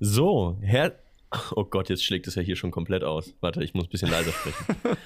So, Herr. Oh Gott, jetzt schlägt es ja hier schon komplett aus. Warte, ich muss ein bisschen leiser sprechen.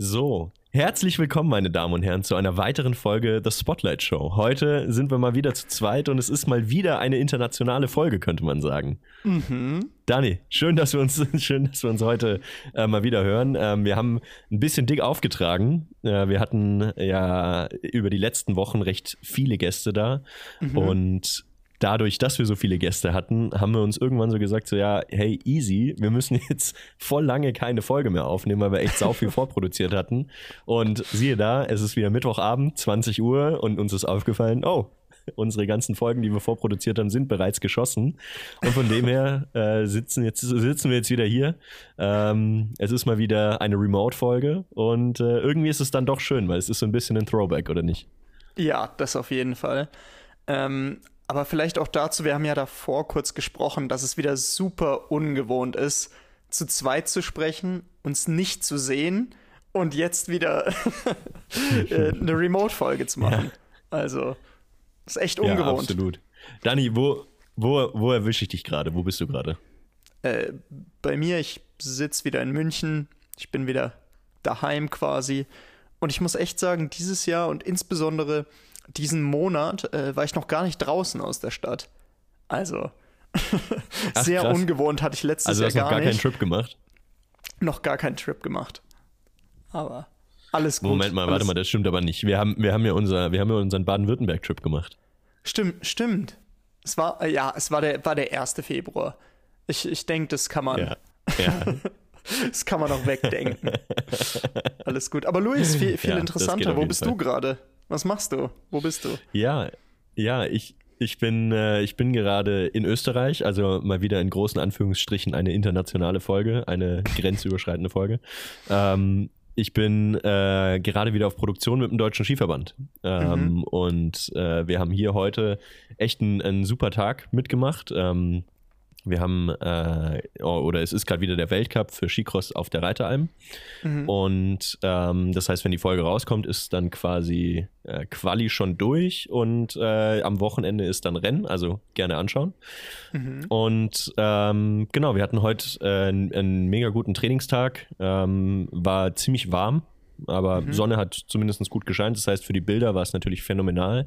So, herzlich willkommen, meine Damen und Herren, zu einer weiteren Folge The Spotlight Show. Heute sind wir mal wieder zu zweit und es ist mal wieder eine internationale Folge, könnte man sagen. Mhm. Dani, schön, dass wir uns, schön, dass wir uns heute äh, mal wieder hören. Ähm, wir haben ein bisschen dick aufgetragen. Äh, wir hatten ja über die letzten Wochen recht viele Gäste da mhm. und dadurch, dass wir so viele Gäste hatten, haben wir uns irgendwann so gesagt, so ja, hey, easy, wir müssen jetzt voll lange keine Folge mehr aufnehmen, weil wir echt sau viel vorproduziert hatten. Und siehe da, es ist wieder Mittwochabend, 20 Uhr und uns ist aufgefallen, oh, unsere ganzen Folgen, die wir vorproduziert haben, sind bereits geschossen. Und von dem her äh, sitzen, jetzt, sitzen wir jetzt wieder hier. Ähm, es ist mal wieder eine Remote-Folge und äh, irgendwie ist es dann doch schön, weil es ist so ein bisschen ein Throwback, oder nicht? Ja, das auf jeden Fall. Ähm, aber vielleicht auch dazu, wir haben ja davor kurz gesprochen, dass es wieder super ungewohnt ist, zu zweit zu sprechen, uns nicht zu sehen und jetzt wieder äh, eine Remote-Folge zu machen. Ja. Also, ist echt ungewohnt. Ja, absolut. Dani, wo, wo, wo erwische ich dich gerade? Wo bist du gerade? Äh, bei mir, ich sitze wieder in München. Ich bin wieder daheim quasi. Und ich muss echt sagen, dieses Jahr und insbesondere diesen Monat äh, war ich noch gar nicht draußen aus der Stadt. Also Ach, sehr krass. ungewohnt hatte ich letztes also, Jahr gar, gar nicht. keinen Trip gemacht? Noch gar keinen Trip gemacht. Aber alles gut. Moment mal, alles warte mal, das stimmt aber nicht. Wir haben, wir haben ja unser, wir haben ja unseren Baden-Württemberg-Trip gemacht. Stimmt, stimmt. Es war, äh, ja, es war der, war der 1. Februar. Ich, ich denke, das kann man. Ja. ja. das kann man auch wegdenken. Alles gut. Aber Luis, viel, viel ja, interessanter. Wo bist Fall. du gerade? Was machst du? Wo bist du? Ja, ja, ich, ich bin, äh, ich bin gerade in Österreich, also mal wieder in großen Anführungsstrichen eine internationale Folge, eine grenzüberschreitende Folge. Ähm, ich bin äh, gerade wieder auf Produktion mit dem Deutschen Skiverband. Ähm, mhm. Und äh, wir haben hier heute echt einen, einen super Tag mitgemacht. Ähm, wir haben, äh, oh, oder es ist gerade wieder der Weltcup für Skicross auf der Reiteralm. Mhm. Und ähm, das heißt, wenn die Folge rauskommt, ist dann quasi äh, Quali schon durch und äh, am Wochenende ist dann Rennen, also gerne anschauen. Mhm. Und ähm, genau, wir hatten heute äh, einen, einen, mega guten Trainingstag, ähm, war ziemlich warm aber mhm. Sonne hat zumindest gut gescheint. Das heißt, für die Bilder war es natürlich phänomenal.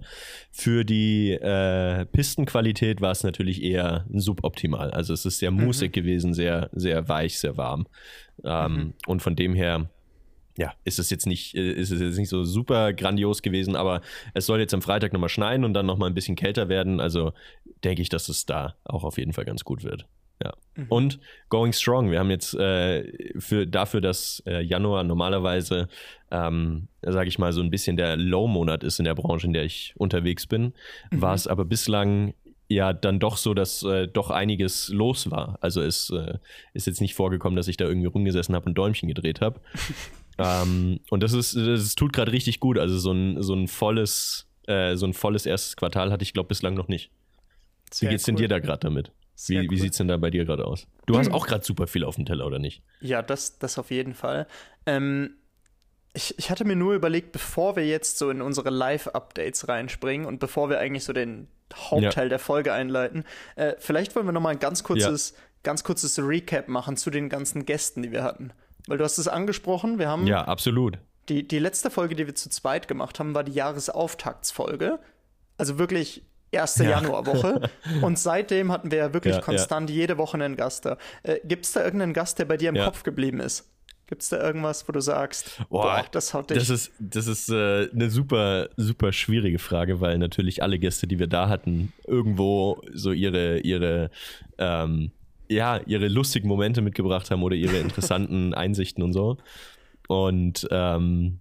Für die äh, Pistenqualität war es natürlich eher suboptimal. Also es ist sehr mhm. musig gewesen, sehr, sehr weich, sehr warm. Ähm, mhm. Und von dem her ja, ist es jetzt nicht, äh, ist es jetzt nicht so super grandios gewesen, aber es soll jetzt am Freitag nochmal schneien und dann nochmal ein bisschen kälter werden. Also denke ich, dass es da auch auf jeden Fall ganz gut wird. Ja. Mhm. Und Going Strong. Wir haben jetzt äh, für, dafür, dass äh, Januar normalerweise, ähm, sage ich mal, so ein bisschen der Low-Monat ist in der Branche, in der ich unterwegs bin, mhm. war es aber bislang ja dann doch so, dass äh, doch einiges los war. Also es äh, ist jetzt nicht vorgekommen, dass ich da irgendwie rumgesessen habe und Däumchen gedreht habe. ähm, und das ist, das tut gerade richtig gut. Also so ein, so ein volles, äh, so ein volles erstes Quartal hatte ich, glaube bislang noch nicht. Sehr Wie geht's cool. denn dir da gerade damit? Sehr wie, cool. wie sieht es denn da bei dir gerade aus? Du hast auch gerade super viel auf dem Teller, oder nicht? Ja, das, das auf jeden Fall. Ähm, ich, ich hatte mir nur überlegt, bevor wir jetzt so in unsere Live-Updates reinspringen und bevor wir eigentlich so den Hauptteil ja. der Folge einleiten, äh, vielleicht wollen wir noch mal ein ganz kurzes, ja. ganz kurzes Recap machen zu den ganzen Gästen, die wir hatten. Weil du hast es angesprochen, wir haben. Ja, absolut. Die, die letzte Folge, die wir zu zweit gemacht haben, war die Jahresauftaktsfolge. Also wirklich erste ja. Januarwoche. Und seitdem hatten wir ja wirklich ja, konstant ja. jede Woche einen Gast da. Äh, Gibt es da irgendeinen Gast, der bei dir im Kopf geblieben ist? Gibt es da irgendwas, wo du sagst, boah, boah das haut dich? Das ist, das ist äh, eine super, super schwierige Frage, weil natürlich alle Gäste, die wir da hatten, irgendwo so ihre, ihre, ähm, ja, ihre lustigen Momente mitgebracht haben oder ihre interessanten Einsichten und so. Und ähm,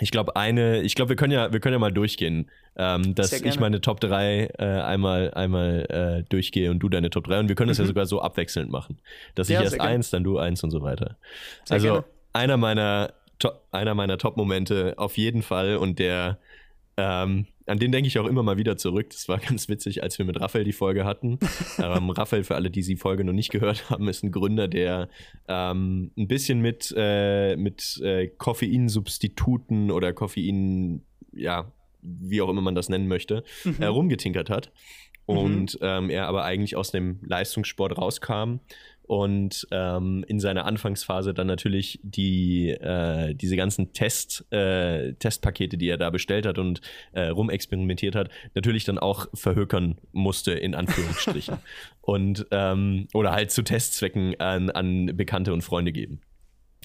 ich glaube, eine, ich glaube, wir können ja, wir können ja mal durchgehen, ähm, dass ich meine Top 3 äh, einmal, einmal äh, durchgehe und du deine Top 3 und wir können das mhm. ja sogar so abwechselnd machen. Dass ja, ich erst eins, dann du eins und so weiter. Sehr also gerne. einer meiner, einer meiner Top-Momente auf jeden Fall und der ähm, an den denke ich auch immer mal wieder zurück. Das war ganz witzig, als wir mit Raphael die Folge hatten. ähm, Raphael, für alle, die die Folge noch nicht gehört haben, ist ein Gründer, der ähm, ein bisschen mit, äh, mit äh, Koffeinsubstituten oder Koffein, ja, wie auch immer man das nennen möchte, mhm. äh, rumgetinkert hat. und mhm. ähm, er aber eigentlich aus dem Leistungssport rauskam und ähm, in seiner Anfangsphase dann natürlich die äh, diese ganzen Test äh, Testpakete, die er da bestellt hat und äh, rumexperimentiert hat, natürlich dann auch verhökern musste in Anführungsstrichen und ähm, oder halt zu Testzwecken an, an Bekannte und Freunde geben.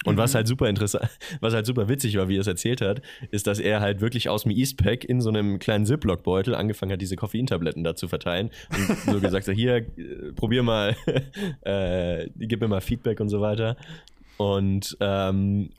Und mhm. was halt super interessant, was halt super witzig war, wie er es erzählt hat, ist, dass er halt wirklich aus dem Eastpack in so einem kleinen Ziploc-Beutel angefangen hat, diese Koffeintabletten da zu verteilen und so gesagt hat, hier, äh, probier mal, äh, gib mir mal Feedback und so weiter. Und, ähm,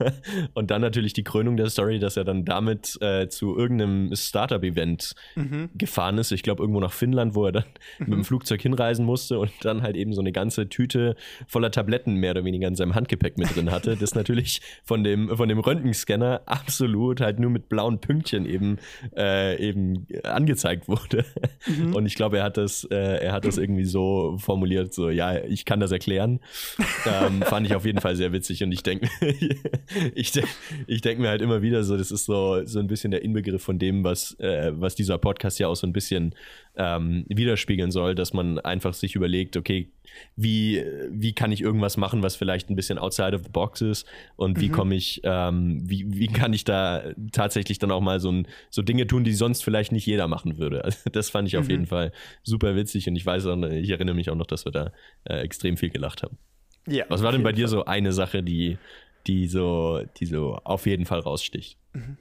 und dann natürlich die Krönung der Story, dass er dann damit äh, zu irgendeinem Startup-Event mhm. gefahren ist. Ich glaube, irgendwo nach Finnland, wo er dann mhm. mit dem Flugzeug hinreisen musste und dann halt eben so eine ganze Tüte voller Tabletten mehr oder weniger in seinem Handgepäck mit drin hatte. Das natürlich von dem, von dem Röntgenscanner absolut halt nur mit blauen Pünktchen eben, äh, eben angezeigt wurde. Mhm. Und ich glaube, er hat das, äh, er hat das irgendwie so formuliert, so, ja, ich kann das erklären. ähm, fand ich auf jeden Fall Fall sehr witzig und ich denke ich, denk, ich denk mir halt immer wieder so, das ist so, so ein bisschen der Inbegriff von dem, was, äh, was dieser Podcast ja auch so ein bisschen ähm, widerspiegeln soll, dass man einfach sich überlegt, okay, wie, wie kann ich irgendwas machen, was vielleicht ein bisschen outside of the box ist und wie mhm. komme ich, ähm, wie, wie kann ich da tatsächlich dann auch mal so, ein, so Dinge tun, die sonst vielleicht nicht jeder machen würde. Also das fand ich mhm. auf jeden Fall super witzig und ich weiß auch, ich erinnere mich auch noch, dass wir da äh, extrem viel gelacht haben. Ja, Was war denn bei dir Fall. so eine Sache, die, die, so, die so auf jeden Fall raussticht? Mhm.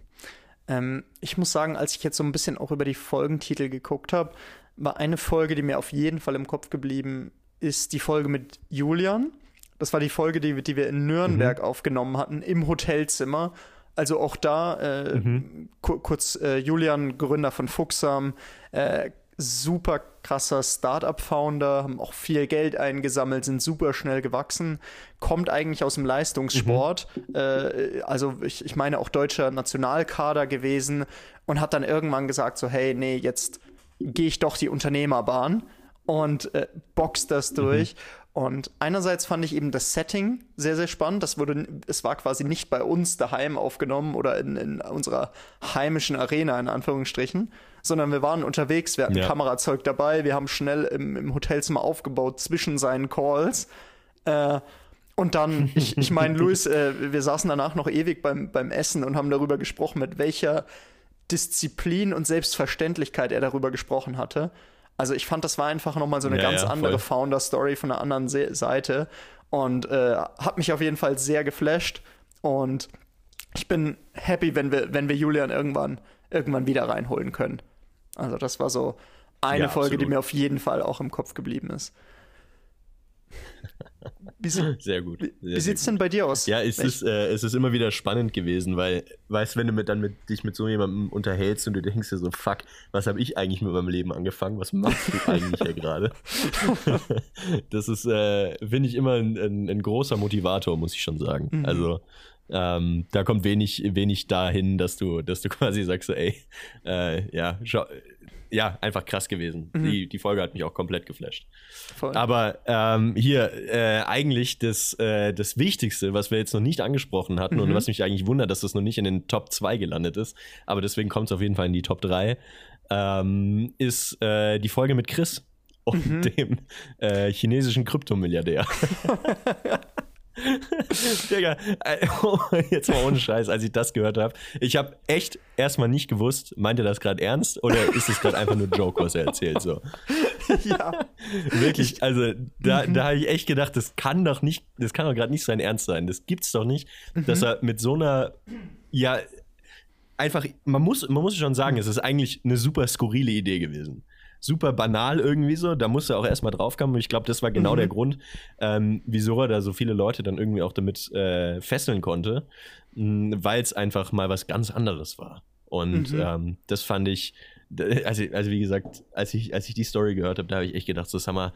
Ähm, ich muss sagen, als ich jetzt so ein bisschen auch über die Folgentitel geguckt habe, war eine Folge, die mir auf jeden Fall im Kopf geblieben ist, die Folge mit Julian. Das war die Folge, die, die wir in Nürnberg mhm. aufgenommen hatten, im Hotelzimmer. Also auch da, äh, mhm. kurz äh, Julian, Gründer von Fuchsam, äh, super krasser Startup-Founder, haben auch viel Geld eingesammelt, sind super schnell gewachsen, kommt eigentlich aus dem Leistungssport, mhm. äh, also ich, ich meine auch deutscher Nationalkader gewesen und hat dann irgendwann gesagt so, hey, nee, jetzt gehe ich doch die Unternehmerbahn und äh, boxt das mhm. durch. Mhm. Und einerseits fand ich eben das Setting sehr, sehr spannend. Das wurde, es war quasi nicht bei uns daheim aufgenommen oder in, in unserer heimischen Arena, in Anführungsstrichen, sondern wir waren unterwegs, wir hatten ja. Kamerazeug dabei, wir haben schnell im, im Hotelzimmer aufgebaut zwischen seinen Calls. Äh, und dann, ich, ich meine, Luis, äh, wir saßen danach noch ewig beim, beim Essen und haben darüber gesprochen, mit welcher Disziplin und Selbstverständlichkeit er darüber gesprochen hatte. Also ich fand, das war einfach nochmal so eine ja, ganz ja, andere Founder-Story von einer anderen Se Seite und äh, hat mich auf jeden Fall sehr geflasht und ich bin happy, wenn wir, wenn wir Julian irgendwann, irgendwann wieder reinholen können. Also das war so eine ja, Folge, absolut. die mir auf jeden Fall auch im Kopf geblieben ist. Wie, sehr gut. Sehr, wie sieht es denn bei dir aus? Ja, es ist, äh, es ist immer wieder spannend gewesen, weil, weißt du, wenn du mit, dann mit, dich mit so jemandem unterhältst und du denkst dir so, fuck, was habe ich eigentlich mit meinem Leben angefangen? Was machst du eigentlich hier gerade? das ist, äh, finde ich, immer ein, ein, ein, großer Motivator, muss ich schon sagen. Mhm. Also, ähm, da kommt wenig, wenig dahin, dass du, dass du quasi sagst, so, ey, äh, ja, ja, einfach krass gewesen. Mhm. Die, die Folge hat mich auch komplett geflasht. Voll. Aber ähm, hier äh, eigentlich das, äh, das Wichtigste, was wir jetzt noch nicht angesprochen hatten mhm. und was mich eigentlich wundert, dass das noch nicht in den Top 2 gelandet ist, aber deswegen kommt es auf jeden Fall in die Top 3, ähm, ist äh, die Folge mit Chris und mhm. dem äh, chinesischen Kryptomilliardär. Digga, jetzt mal ohne Scheiß, als ich das gehört habe. Ich habe echt erstmal nicht gewusst, meint er das gerade ernst oder ist es gerade einfach nur Joke, was er erzählt? So. Ja. Wirklich, also da, mhm. da habe ich echt gedacht, das kann doch nicht, das kann doch gerade nicht sein Ernst sein. Das gibt's doch nicht, mhm. dass er mit so einer, ja, einfach, man muss, man muss schon sagen, es ist eigentlich eine super skurrile Idee gewesen super banal irgendwie so. Da musste er auch erstmal draufkommen. Und ich glaube, das war genau mhm. der Grund, ähm, wieso er da so viele Leute dann irgendwie auch damit äh, fesseln konnte, weil es einfach mal was ganz anderes war. Und mhm. ähm, das fand ich, also, also wie gesagt, als ich, als ich die Story gehört habe, da habe ich echt gedacht, so sag mal,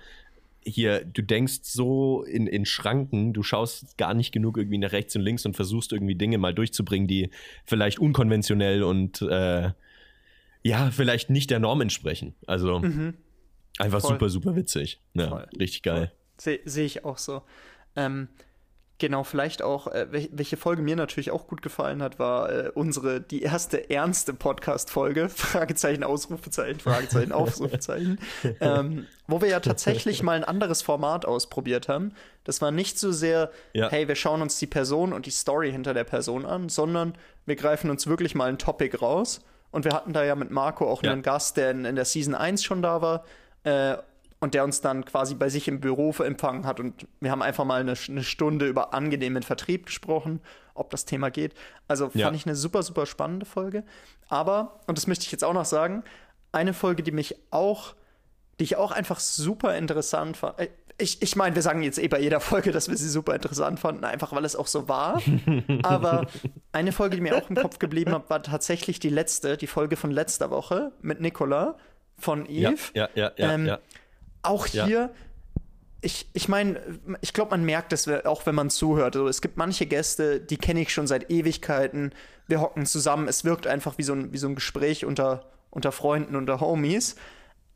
hier, du denkst so in, in Schranken, du schaust gar nicht genug irgendwie nach rechts und links und versuchst irgendwie Dinge mal durchzubringen, die vielleicht unkonventionell und äh, ja, vielleicht nicht der Norm entsprechen. Also mhm. einfach Voll. super, super witzig. Ja, richtig geil. Sehe seh ich auch so. Ähm, Genau, vielleicht auch, äh, welche Folge mir natürlich auch gut gefallen hat, war äh, unsere, die erste ernste Podcast-Folge, Fragezeichen, Ausrufezeichen, Fragezeichen, Ausrufezeichen, ähm, wo wir ja tatsächlich mal ein anderes Format ausprobiert haben. Das war nicht so sehr, ja. hey, wir schauen uns die Person und die Story hinter der Person an, sondern wir greifen uns wirklich mal ein Topic raus. Und wir hatten da ja mit Marco auch ja. einen Gast, der in, in, der Season 1 schon da war. Äh, und der uns dann quasi bei sich im Büro empfangen hat. Und wir haben einfach mal eine, eine Stunde über angenehmen Vertrieb gesprochen, ob das Thema geht. Also fand ja. ich eine super, super spannende Folge. Aber, und das möchte ich jetzt auch noch sagen, eine Folge, die mich auch, die ich auch einfach super interessant fand. Ich, ich meine, wir sagen jetzt eh bei jeder Folge, dass wir sie super interessant fanden, einfach weil es auch so war. Aber eine Folge, die mir auch im Kopf geblieben hat, war tatsächlich die letzte, die Folge von letzter Woche mit Nicola von Eve. Ja, ja, ja, ja, ähm, ja auch hier, ich, ich meine, ich glaube, man merkt es auch, wenn man zuhört. Also, es gibt manche Gäste, die kenne ich schon seit Ewigkeiten. Wir hocken zusammen. Es wirkt einfach wie so ein, wie so ein Gespräch unter, unter Freunden, unter Homies.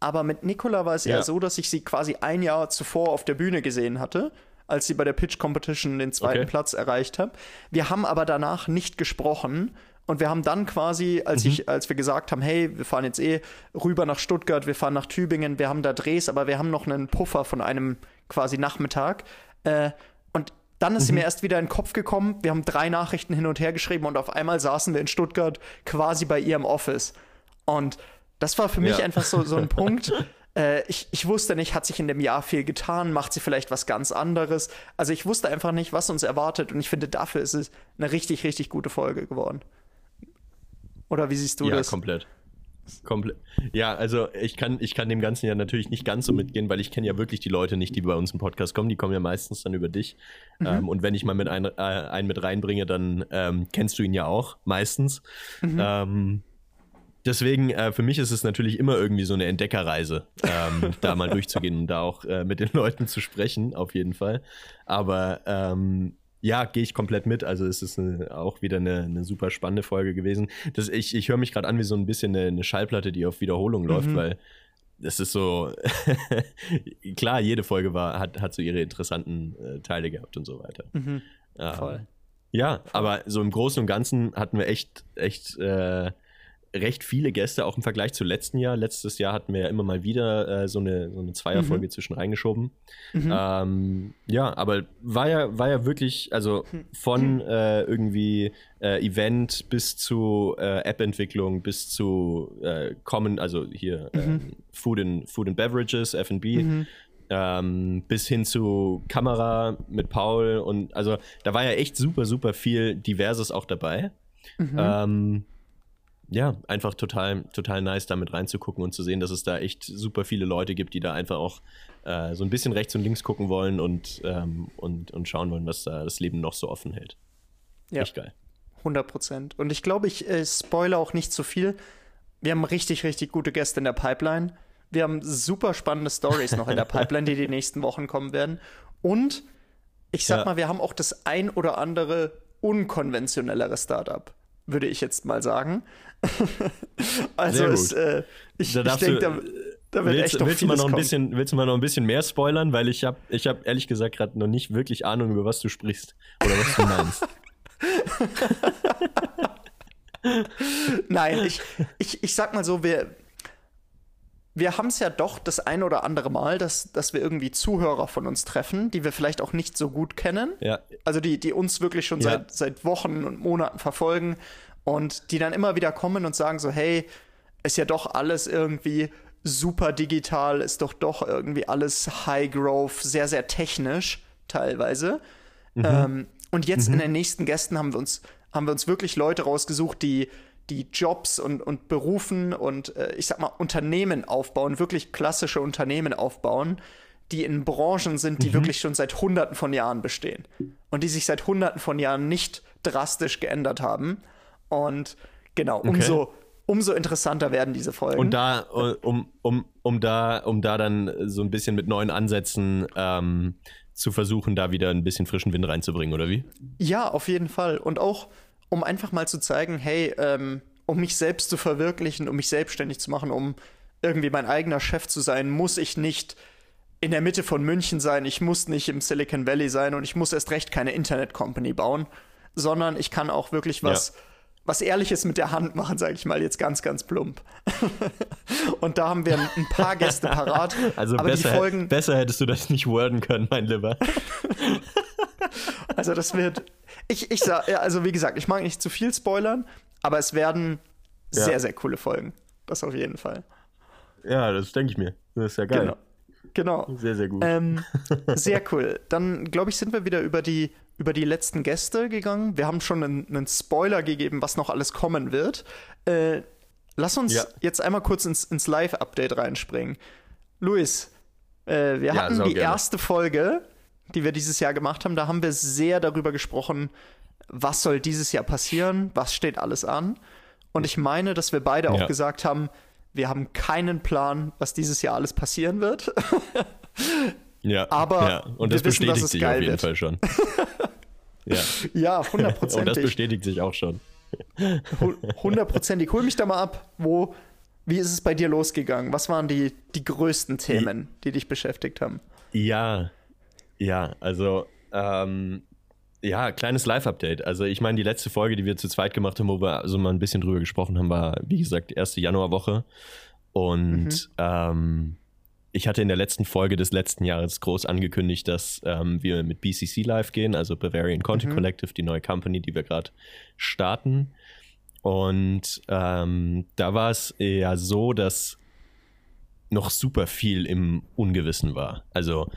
Aber mit Nicola war es ja. eher so, dass ich sie quasi ein Jahr zuvor auf der Bühne gesehen hatte, als sie bei der Pitch Competition den zweiten okay. Platz erreicht hat. Wir haben aber danach nicht gesprochen und wir haben dann quasi, als mhm. ich, als wir gesagt haben, hey, wir fahren jetzt eh rüber nach Stuttgart, wir fahren nach Tübingen, wir haben da Drehs, aber wir haben noch einen Puffer von einem quasi Nachmittag. Äh, und dann ist mhm. sie mir erst wieder in den Kopf gekommen. Wir haben drei Nachrichten hin und her geschrieben und auf einmal saßen wir in Stuttgart quasi bei ihr im Office. Und das war für mich ja. einfach so, so ein Punkt. Äh, ich, ich wusste nicht, hat sich in dem Jahr viel getan, macht sie vielleicht was ganz anderes. Also ich wusste einfach nicht, was uns erwartet und ich finde, dafür ist es eine richtig, richtig gute Folge geworden. Oder wie siehst du ja, das? Ja, komplett. Komplett. Ja, also ich kann, ich kann dem Ganzen ja natürlich nicht ganz so mitgehen, weil ich kenne ja wirklich die Leute nicht, die bei uns im Podcast kommen. Die kommen ja meistens dann über dich. Mhm. Ähm, und wenn ich mal mit ein, äh, einen mit reinbringe, dann ähm, kennst du ihn ja auch meistens. Mhm. Ähm, deswegen, äh, für mich ist es natürlich immer irgendwie so eine Entdeckerreise, ähm, da mal durchzugehen und da auch äh, mit den Leuten zu sprechen, auf jeden Fall. Aber ähm, ja, gehe ich komplett mit. Also es ist eine, auch wieder eine, eine, super spannende Folge gewesen. Das, ich ich höre mich gerade an wie so ein bisschen eine, eine, Schallplatte, die auf Wiederholung läuft, mhm. weil es ist so, klar, jede Folge war, hat, hat so ihre interessanten äh, Teile gehabt und so weiter. Mhm. Ähm, Voll. Ja, Voll. aber so im Großen und Ganzen hatten wir echt, echt äh, recht viele Gäste, auch im Vergleich zu letzten Jahr. Letztes Jahr hatten wir ja immer mal wieder äh, so, eine, so eine Zweierfolge mhm. zwischen reingeschoben. Mhm. Ähm, ja, aber war ja, war ja wirklich, also hm. von äh, irgendwie äh, Event bis zu äh, App-Entwicklung bis zu äh, Common, also hier mhm. Ähm, Food, and, Food and Beverages, FB. Mhm. Ähm, bis hin zu Kamera mit Paul und also da war ja echt super, super viel Diverses auch dabei. Mhm. Ähm, ja, einfach total, total nice, damit reinzugucken und zu sehen, dass es da echt super viele Leute gibt, die da einfach auch äh, so ein bisschen rechts und links gucken wollen und, ähm, und, und schauen wollen, was da das Leben noch so offen hält. Ja. Echt geil. 100 Prozent. Und ich glaube, ich äh, spoilere auch nicht zu viel. Wir haben richtig, richtig gute Gäste in der Pipeline. Wir haben super spannende Stories noch in der Pipeline, die die nächsten Wochen kommen werden. Und ich sag ja. mal, wir haben auch das ein oder andere unkonventionellere Startup würde ich jetzt mal sagen. also es, äh, ich, ich denke, da, da, wird willst, echt noch willst, du mal noch ein bisschen, willst du mal noch ein bisschen mehr spoilern? Weil ich habe ich hab ehrlich gesagt gerade noch nicht wirklich Ahnung, über was du sprichst oder was du meinst. Nein, ich, ich, ich sag mal so, wir, wir haben es ja doch das ein oder andere Mal, dass, dass wir irgendwie Zuhörer von uns treffen, die wir vielleicht auch nicht so gut kennen. Ja. Also die, die uns wirklich schon ja. seit, seit Wochen und Monaten verfolgen und die dann immer wieder kommen und sagen so, hey, ist ja doch alles irgendwie super digital, ist doch doch irgendwie alles High Growth, sehr, sehr technisch teilweise. Mhm. Ähm, und jetzt mhm. in den nächsten Gästen haben wir uns, haben wir uns wirklich Leute rausgesucht, die die Jobs und, und Berufen und äh, ich sag mal Unternehmen aufbauen, wirklich klassische Unternehmen aufbauen, die in Branchen sind, die mhm. wirklich schon seit Hunderten von Jahren bestehen und die sich seit Hunderten von Jahren nicht drastisch geändert haben. Und genau, okay. umso, umso interessanter werden diese Folgen. Und da, um, um, um da, um da dann so ein bisschen mit neuen Ansätzen ähm, zu versuchen, da wieder ein bisschen frischen Wind reinzubringen, oder wie? Ja, auf jeden Fall. Und auch um einfach mal zu zeigen, hey, ähm, um mich selbst zu verwirklichen, um mich selbstständig zu machen, um irgendwie mein eigener Chef zu sein, muss ich nicht in der Mitte von München sein, ich muss nicht im Silicon Valley sein und ich muss erst recht keine Internet-Company bauen, sondern ich kann auch wirklich was, ja. was Ehrliches mit der Hand machen, sage ich mal jetzt ganz, ganz plump. und da haben wir ein paar Gäste parat. Also besser, Folgen, besser hättest du das nicht worden können, mein Lieber. also das wird, ich, ich sag, also wie gesagt, ich mag nicht zu viel spoilern, aber es werden ja. sehr, sehr coole Folgen. Das auf jeden Fall. Ja, das denke ich mir. Das ist ja geil. Genau. Genau. Sehr, sehr gut. Ähm, sehr cool. Dann, glaube ich, sind wir wieder über die, über die letzten Gäste gegangen. Wir haben schon einen, einen Spoiler gegeben, was noch alles kommen wird. Äh, lass uns ja. jetzt einmal kurz ins, ins Live-Update reinspringen. Luis, äh, wir ja, hatten die gerne. erste Folge, die wir dieses Jahr gemacht haben. Da haben wir sehr darüber gesprochen, was soll dieses Jahr passieren, was steht alles an. Und ich meine, dass wir beide ja. auch gesagt haben, wir haben keinen Plan, was dieses Jahr alles passieren wird. ja, aber ja. und das bestätigt wissen, sich auf jeden wird. Fall schon. ja, ja hundertprozentig. und das bestätigt sich auch schon. Hundertprozentig. Hol mich da mal ab. Wo, wie ist es bei dir losgegangen? Was waren die, die größten Themen, die dich beschäftigt haben? Ja, ja, also ähm, ja, kleines Live-Update. Also ich meine, die letzte Folge, die wir zu zweit gemacht haben, wo wir so mal ein bisschen drüber gesprochen haben, war, wie gesagt, erste Januarwoche. Und mhm. ähm, ich hatte in der letzten Folge des letzten Jahres groß angekündigt, dass ähm, wir mit BCC live gehen, also Bavarian Content mhm. Collective, die neue Company, die wir gerade starten. Und ähm, da war es ja so, dass noch super viel im Ungewissen war. Also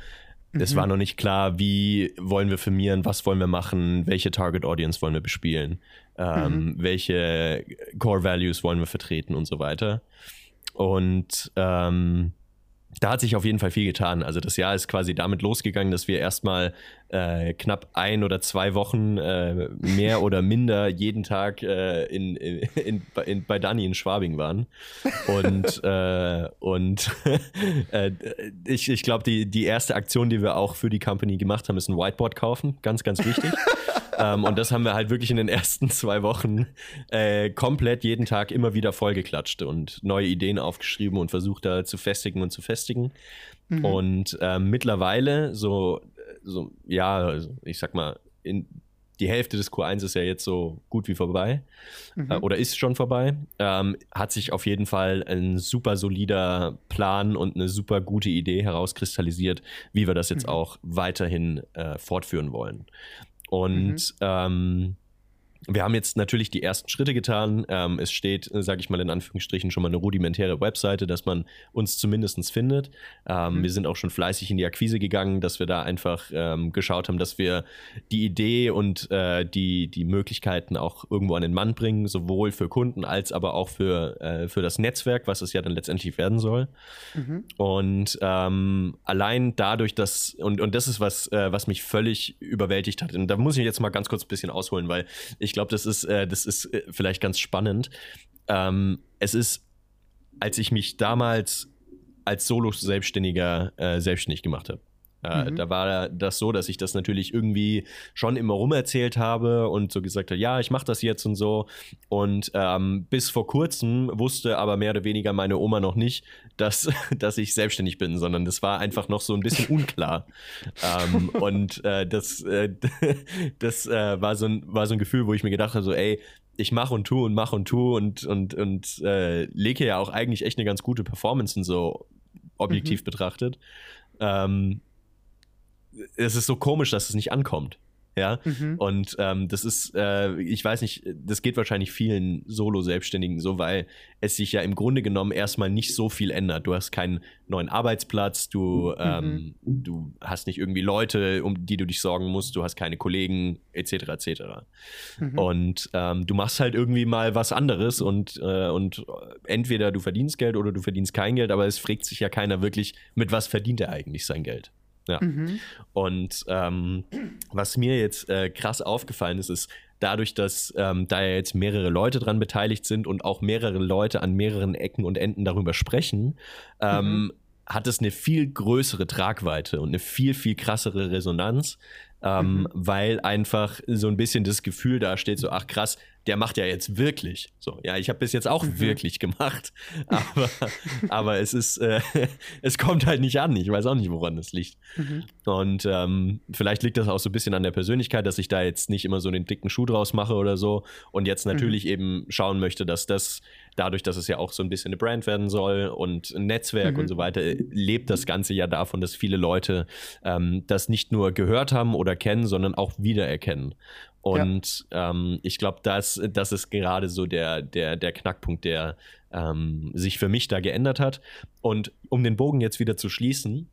es mhm. war noch nicht klar, wie wollen wir firmieren, was wollen wir machen, welche Target Audience wollen wir bespielen, ähm, mhm. welche Core Values wollen wir vertreten und so weiter. Und ähm, da hat sich auf jeden Fall viel getan. Also das Jahr ist quasi damit losgegangen, dass wir erstmal äh, knapp ein oder zwei Wochen äh, mehr oder minder jeden Tag äh, in, in, in, in, bei Dani in Schwabing waren. Und, äh, und äh, ich, ich glaube, die, die erste Aktion, die wir auch für die Company gemacht haben, ist ein Whiteboard kaufen. Ganz, ganz wichtig. Ähm, und das haben wir halt wirklich in den ersten zwei Wochen äh, komplett jeden Tag immer wieder vollgeklatscht und neue Ideen aufgeschrieben und versucht da zu festigen und zu festigen. Mhm. Und äh, mittlerweile, so, so, ja, ich sag mal, in, die Hälfte des Q1 ist ja jetzt so gut wie vorbei mhm. äh, oder ist schon vorbei. Ähm, hat sich auf jeden Fall ein super solider Plan und eine super gute Idee herauskristallisiert, wie wir das jetzt mhm. auch weiterhin äh, fortführen wollen. Und mhm. ähm, wir haben jetzt natürlich die ersten Schritte getan. Ähm, es steht, sage ich mal in Anführungsstrichen, schon mal eine rudimentäre Webseite, dass man uns zumindest findet. Ähm, mhm. Wir sind auch schon fleißig in die Akquise gegangen, dass wir da einfach ähm, geschaut haben, dass wir die Idee und äh, die, die Möglichkeiten auch irgendwo an den Mann bringen, sowohl für Kunden als aber auch für, äh, für das Netzwerk, was es ja dann letztendlich werden soll. Mhm. Und ähm, allein dadurch, dass, und, und das ist was, äh, was mich völlig überwältigt hat. Und da muss ich jetzt mal ganz kurz ein bisschen ausholen, weil ich glaube, das ist, äh, das ist äh, vielleicht ganz spannend. Ähm, es ist, als ich mich damals als Solo-Selbstständiger äh, selbstständig gemacht habe. Äh, mhm. Da war das so, dass ich das natürlich irgendwie schon immer rumerzählt habe und so gesagt habe, ja, ich mache das jetzt und so. Und ähm, bis vor kurzem wusste aber mehr oder weniger meine Oma noch nicht, dass, dass ich selbstständig bin, sondern das war einfach noch so ein bisschen unklar. ähm, und äh, das, äh, das äh, war, so ein, war so ein Gefühl, wo ich mir gedacht habe, so, ey, ich mache und tue und mache und tue und, und, und äh, lege ja auch eigentlich echt eine ganz gute Performance und so objektiv mhm. betrachtet. Ähm, es ist so komisch, dass es nicht ankommt. Ja, mhm. und ähm, das ist, äh, ich weiß nicht, das geht wahrscheinlich vielen Solo-Selbstständigen so, weil es sich ja im Grunde genommen erstmal nicht so viel ändert. Du hast keinen neuen Arbeitsplatz, du, mhm. ähm, du hast nicht irgendwie Leute, um die du dich sorgen musst, du hast keine Kollegen, etc. etc. Mhm. Und ähm, du machst halt irgendwie mal was anderes und, äh, und entweder du verdienst Geld oder du verdienst kein Geld, aber es fragt sich ja keiner wirklich, mit was verdient er eigentlich sein Geld. Ja. Mhm. Und ähm, was mir jetzt äh, krass aufgefallen ist, ist dadurch, dass ähm, da ja jetzt mehrere Leute dran beteiligt sind und auch mehrere Leute an mehreren Ecken und Enden darüber sprechen, ähm, mhm. hat es eine viel größere Tragweite und eine viel, viel krassere Resonanz, ähm, mhm. weil einfach so ein bisschen das Gefühl da steht, so, ach krass, der macht ja jetzt wirklich. So, ja, ich habe bis jetzt auch mhm. wirklich gemacht, aber, aber es ist, äh, es kommt halt nicht an. Ich weiß auch nicht, woran das liegt. Mhm. Und ähm, vielleicht liegt das auch so ein bisschen an der Persönlichkeit, dass ich da jetzt nicht immer so den dicken Schuh draus mache oder so und jetzt natürlich mhm. eben schauen möchte, dass das dadurch, dass es ja auch so ein bisschen eine Brand werden soll und ein Netzwerk mhm. und so weiter, lebt das Ganze ja davon, dass viele Leute ähm, das nicht nur gehört haben oder kennen, sondern auch wiedererkennen. Und ja. ähm, ich glaube, das, das ist gerade so der, der, der Knackpunkt, der ähm, sich für mich da geändert hat. Und um den Bogen jetzt wieder zu schließen,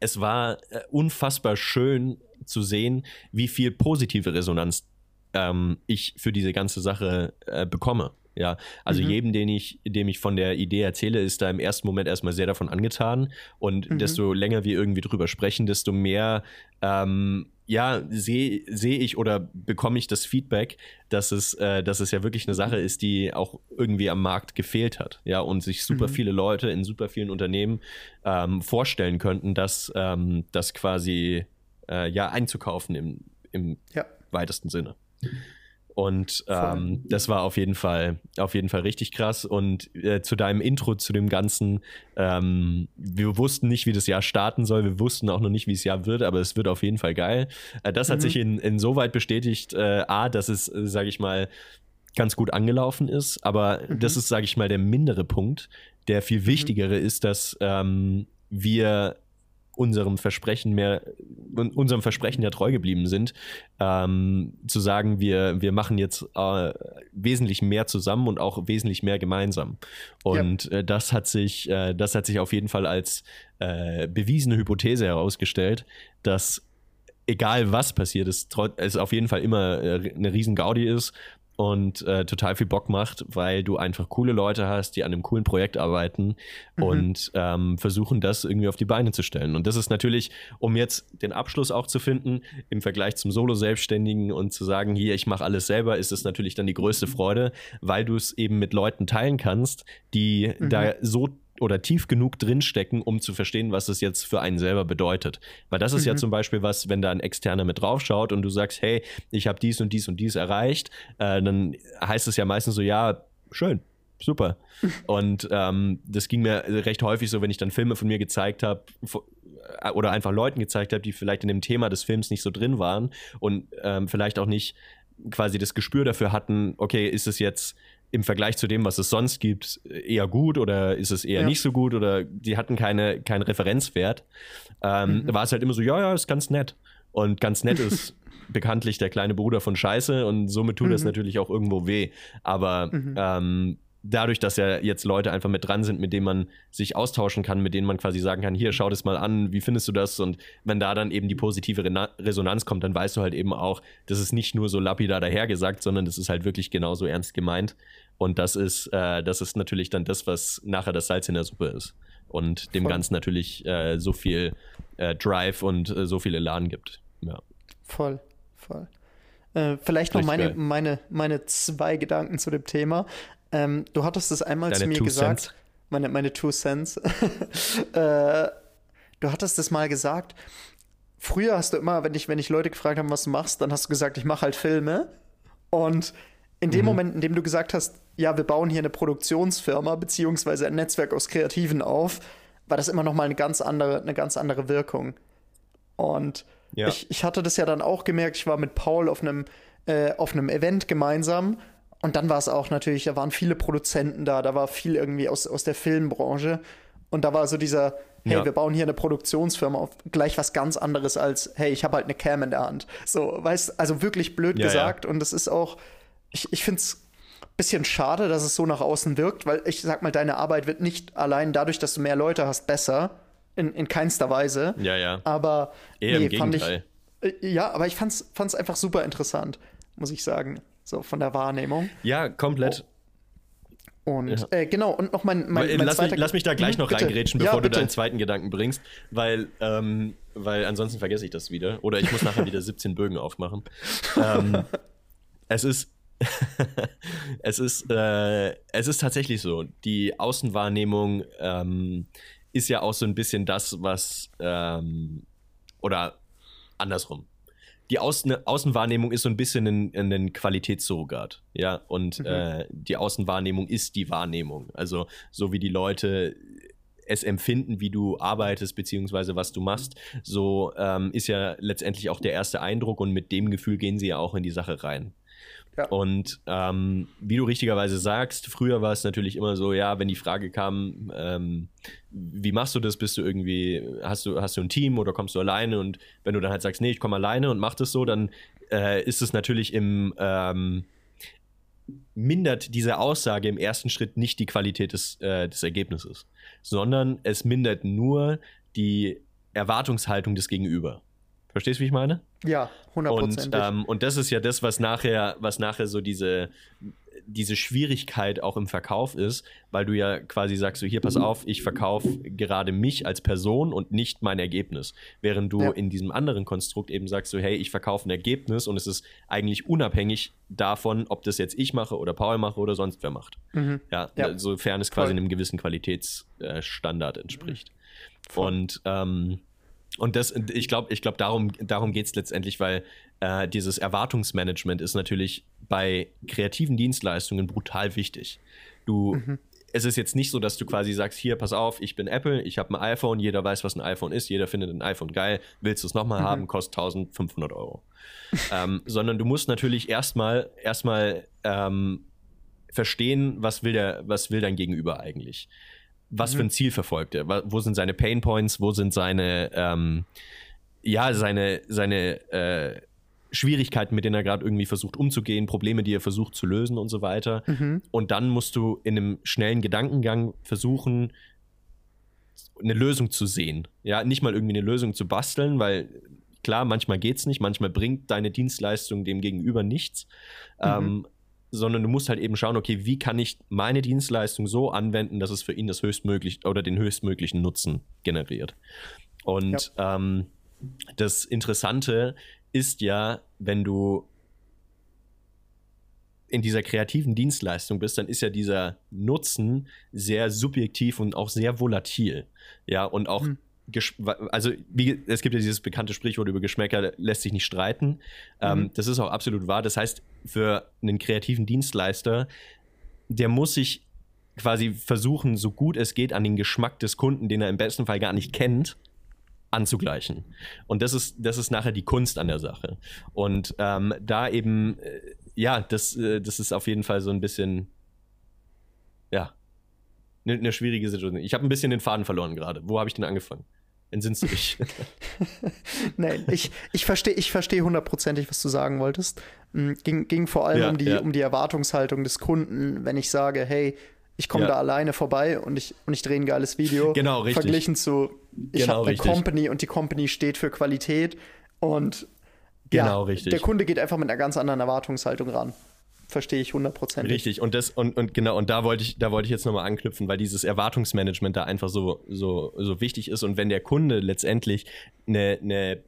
es war äh, unfassbar schön zu sehen, wie viel positive Resonanz ähm, ich für diese ganze Sache äh, bekomme. Ja, also mhm. jedem, den ich, dem ich von der Idee erzähle, ist da im ersten Moment erstmal sehr davon angetan. Und mhm. desto länger wir irgendwie drüber sprechen, desto mehr ähm, ja, sehe seh ich oder bekomme ich das Feedback, dass es, äh, dass es ja wirklich eine Sache ist, die auch irgendwie am Markt gefehlt hat. Ja, und sich super mhm. viele Leute in super vielen Unternehmen ähm, vorstellen könnten, dass ähm, das quasi äh, ja einzukaufen im, im ja. weitesten Sinne. Und ähm, das war auf jeden Fall, auf jeden Fall richtig krass. Und äh, zu deinem Intro zu dem Ganzen, ähm, wir wussten nicht, wie das Jahr starten soll. Wir wussten auch noch nicht, wie es Jahr wird, aber es wird auf jeden Fall geil. Äh, das mhm. hat sich in, insoweit bestätigt, äh, A, dass es, äh, sage ich mal, ganz gut angelaufen ist. Aber mhm. das ist, sage ich mal, der mindere Punkt. Der viel mhm. wichtigere mhm. ist, dass ähm, wir unserem Versprechen mehr, unserem Versprechen ja treu geblieben sind, ähm, zu sagen, wir, wir machen jetzt äh, wesentlich mehr zusammen und auch wesentlich mehr gemeinsam. Und ja. äh, das hat sich, äh, das hat sich auf jeden Fall als äh, bewiesene Hypothese herausgestellt, dass egal was passiert, es, es auf jeden Fall immer äh, eine riesen Gaudi ist und äh, total viel Bock macht, weil du einfach coole Leute hast, die an einem coolen Projekt arbeiten mhm. und ähm, versuchen, das irgendwie auf die Beine zu stellen. Und das ist natürlich, um jetzt den Abschluss auch zu finden, im Vergleich zum Solo-Selbstständigen und zu sagen, hier, ich mache alles selber, ist es natürlich dann die größte Freude, weil du es eben mit Leuten teilen kannst, die mhm. da so oder tief genug drinstecken, um zu verstehen, was es jetzt für einen selber bedeutet. Weil das ist mhm. ja zum Beispiel was, wenn da ein Externer mit draufschaut und du sagst, hey, ich habe dies und dies und dies erreicht, äh, dann heißt es ja meistens so, ja, schön, super. und ähm, das ging mir recht häufig so, wenn ich dann Filme von mir gezeigt habe äh, oder einfach Leuten gezeigt habe, die vielleicht in dem Thema des Films nicht so drin waren und ähm, vielleicht auch nicht quasi das Gespür dafür hatten, okay, ist es jetzt im Vergleich zu dem, was es sonst gibt, eher gut oder ist es eher ja. nicht so gut oder die hatten keine, keinen Referenzwert, ähm, mhm. war es halt immer so, ja, ja, ist ganz nett. Und ganz nett ist bekanntlich der kleine Bruder von Scheiße und somit tut mhm. das natürlich auch irgendwo weh. Aber mhm. ähm, dadurch, dass ja jetzt Leute einfach mit dran sind, mit denen man sich austauschen kann, mit denen man quasi sagen kann, hier, schau das mal an, wie findest du das? Und wenn da dann eben die positive Resonanz kommt, dann weißt du halt eben auch, das ist nicht nur so lapidar dahergesagt, sondern das ist halt wirklich genauso ernst gemeint. Und das ist, äh, das ist natürlich dann das, was nachher das Salz in der Suppe ist. Und dem Voll. Ganzen natürlich äh, so viel äh, Drive und äh, so viel Elan gibt. Ja. Voll, voll. Äh, vielleicht noch meine, meine, meine zwei Gedanken zu dem Thema. Ähm, du hattest es einmal Deine zu mir gesagt. Cents. Meine, meine Two Cents. äh, du hattest es mal gesagt. Früher hast du immer, wenn ich, wenn ich Leute gefragt habe, was du machst, dann hast du gesagt, ich mache halt Filme. Und in dem mhm. Moment, in dem du gesagt hast, ja, wir bauen hier eine Produktionsfirma beziehungsweise ein Netzwerk aus Kreativen auf, war das immer noch mal eine ganz andere, eine ganz andere Wirkung. Und ja. ich, ich hatte das ja dann auch gemerkt, ich war mit Paul auf einem, äh, auf einem Event gemeinsam und dann war es auch natürlich, da waren viele Produzenten da, da war viel irgendwie aus, aus der Filmbranche. Und da war so dieser, hey, ja. wir bauen hier eine Produktionsfirma auf, gleich was ganz anderes als, hey, ich habe halt eine Cam in der Hand. So, weißt also wirklich blöd ja, gesagt. Und das ist auch, ich, ich finde es ein bisschen schade, dass es so nach außen wirkt, weil ich sag mal, deine Arbeit wird nicht allein dadurch, dass du mehr Leute hast, besser. In, in keinster Weise. Ja, ja. Aber Eher nee, im Gegenteil. Ich, äh, ja, aber ich fand's, fand's einfach super interessant, muss ich sagen so von der Wahrnehmung. Ja, komplett. Oh. Und ja. äh, genau, und noch mein, mein, mein lass, mich, lass, mich, da gleich mhm, noch bitte. reingerätschen, bevor ja, du deinen zweiten Gedanken bringst, weil, ähm, weil ansonsten vergesse ich das wieder. Oder ich muss nachher wieder 17 Bögen aufmachen. ähm, es ist. es ist äh, es ist tatsächlich so. Die Außenwahrnehmung ähm, ist ja auch so ein bisschen das, was ähm, oder andersrum die Außen Außenwahrnehmung ist so ein bisschen ein, ein Qualitätssurrogat, ja, und Mhm. äh, die Außenwahrnehmung ist die Wahrnehmung. Also so wie die Leute es empfinden, wie du arbeitest, beziehungsweise was du machst, so ähm, ist ja letztendlich auch der erste Eindruck und mit dem Gefühl gehen sie ja auch in die Sache rein. Und ähm, wie du richtigerweise sagst, früher war es natürlich immer so, ja, wenn die Frage kam, ähm, wie machst du das? Bist du irgendwie, hast du, hast du ein Team oder kommst du alleine? Und wenn du dann halt sagst, nee, ich komme alleine und mach das so, dann äh, ist es natürlich im ähm, mindert diese Aussage im ersten Schritt nicht die Qualität des, äh, des Ergebnisses, sondern es mindert nur die Erwartungshaltung des Gegenüber. Verstehst du, wie ich meine? Ja, Und, hundertprozentig. ähm, und das ist ja das, was nachher, was nachher so diese, diese Schwierigkeit auch im Verkauf ist, weil du ja quasi sagst, so hier, pass auf, ich verkaufe gerade mich als Person und nicht mein Ergebnis. Während du Ja. in diesem anderen Konstrukt eben sagst, so hey, ich verkaufe ein Ergebnis und es ist eigentlich unabhängig davon, ob das jetzt ich mache oder Paul mache oder sonst wer macht. Mhm. Ja, Ja. sofern es quasi Voll. einem gewissen Qualitätsstandard entspricht. Voll. Und, ähm, und das, ich glaube, ich glaub, darum, darum geht es letztendlich, weil äh, dieses Erwartungsmanagement ist natürlich bei kreativen Dienstleistungen brutal wichtig. Du, Mhm. es ist jetzt nicht so, dass du quasi sagst, hier, pass auf, ich bin Apple, ich habe ein iPhone, jeder weiß, was ein iPhone ist, jeder findet ein iPhone geil, willst du es nochmal Mhm. haben, kostet 1500 Euro. ähm, sondern du musst natürlich erstmal erstmal ähm, verstehen, was will der, was will dein Gegenüber eigentlich? Was Mhm. für ein Ziel verfolgt er? Wo sind seine Pain Points? Wo sind seine, ähm, ja, seine, seine äh, Schwierigkeiten, mit denen er gerade irgendwie versucht umzugehen, Probleme, die er versucht zu lösen und so weiter. Mhm. Und dann musst du in einem schnellen Gedankengang versuchen, eine Lösung zu sehen. Ja, nicht mal irgendwie eine Lösung zu basteln, weil klar, manchmal geht's nicht, manchmal bringt deine Dienstleistung dem Gegenüber nichts. Ähm, sondern du musst halt eben schauen, okay, wie kann ich meine Dienstleistung so anwenden, dass es für ihn das höchstmöglich oder den höchstmöglichen Nutzen generiert. Und ähm, das Interessante ist ja, wenn du in dieser kreativen Dienstleistung bist, dann ist ja dieser Nutzen sehr subjektiv und auch sehr volatil. Ja, und auch, Mhm. Gesch- also wie, es gibt ja dieses bekannte Sprichwort über Geschmäcker lässt sich nicht streiten. Ähm, Mhm. das ist auch absolut wahr. Das heißt, für einen kreativen Dienstleister, der muss sich quasi versuchen, so gut es geht, an den Geschmack des Kunden, den er im besten Fall gar nicht kennt, anzugleichen. Und das ist, das ist nachher die Kunst an der Sache. Und ähm, da eben, äh, ja, das, äh, das ist auf jeden Fall so ein bisschen, ja, eine ne schwierige Situation. Ich habe ein bisschen den Faden verloren gerade. Wo habe ich denn angefangen? Entsinnst du dich? Nein, ich, ich verstehe ich versteh hundertprozentig, was du sagen wolltest. Mm, Ging, ging vor allem Ja, um, die, ja. um die Erwartungshaltung des Kunden, wenn ich sage, hey, ich komme Ja. da alleine vorbei und ich, und ich drehe ein geiles Video. Genau, richtig. Verglichen zu, ich Genau, habe eine richtig. Company und die Company steht für Qualität und ja, Genau, richtig. der Kunde geht einfach mit einer ganz anderen Erwartungshaltung ran. Verstehe ich hundertprozentig. Richtig, und das, und, und genau, und da wollte ich, da wollte ich jetzt nochmal anknüpfen, weil dieses Erwartungsmanagement da einfach so, so, so wichtig ist. Und wenn der Kunde letztendlich eine, eine,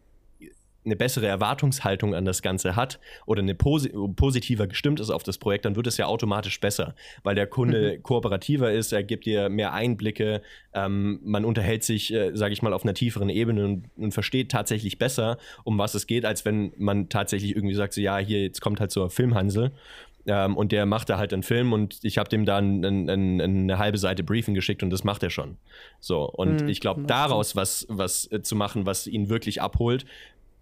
eine bessere Erwartungshaltung an das Ganze hat oder eine posi positiver gestimmt ist auf das Projekt, dann wird es ja automatisch besser, weil der Kunde kooperativer ist, er gibt dir mehr Einblicke, ähm, man unterhält sich, äh, sage ich mal, auf einer tieferen Ebene und, und versteht tatsächlich besser, um was es geht, als wenn man tatsächlich irgendwie sagt, so, ja, hier, jetzt kommt halt so ein Filmhansel ähm, und der macht da halt einen Film und ich habe dem dann ein, ein, eine halbe Seite Briefing geschickt und das macht er schon. So, und Mhm, ich glaube, daraus was, was äh, zu machen, was ihn wirklich abholt,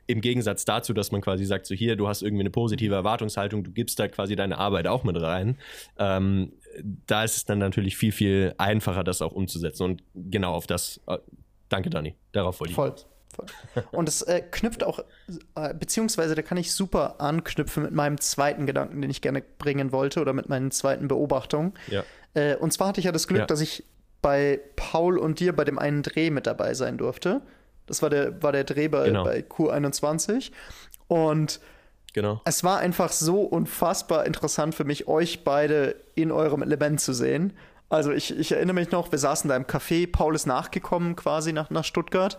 im Gegensatz dazu, dass man quasi sagt, so hier, du hast irgendwie eine positive Erwartungshaltung, du gibst da quasi deine Arbeit auch mit rein. Ähm, da ist es dann natürlich viel, viel einfacher, das auch umzusetzen. Und genau auf das, äh, danke Dani, darauf wollte ich. Voll. Voll. Und es äh, knüpft auch, äh, beziehungsweise da kann ich super anknüpfen mit meinem zweiten Gedanken, den ich gerne bringen wollte, oder mit meinen zweiten Beobachtungen. Ja. Äh, und zwar hatte ich ja das Glück, Ja. dass ich bei Paul und dir bei dem einen Dreh mit dabei sein durfte. Das war der, war der Dreh bei, Genau. bei Q21. Und Genau. es war einfach so unfassbar interessant für mich, euch beide in eurem Element zu sehen. Also ich, ich erinnere mich noch, wir saßen da im Café, Paul ist nachgekommen quasi nach, nach Stuttgart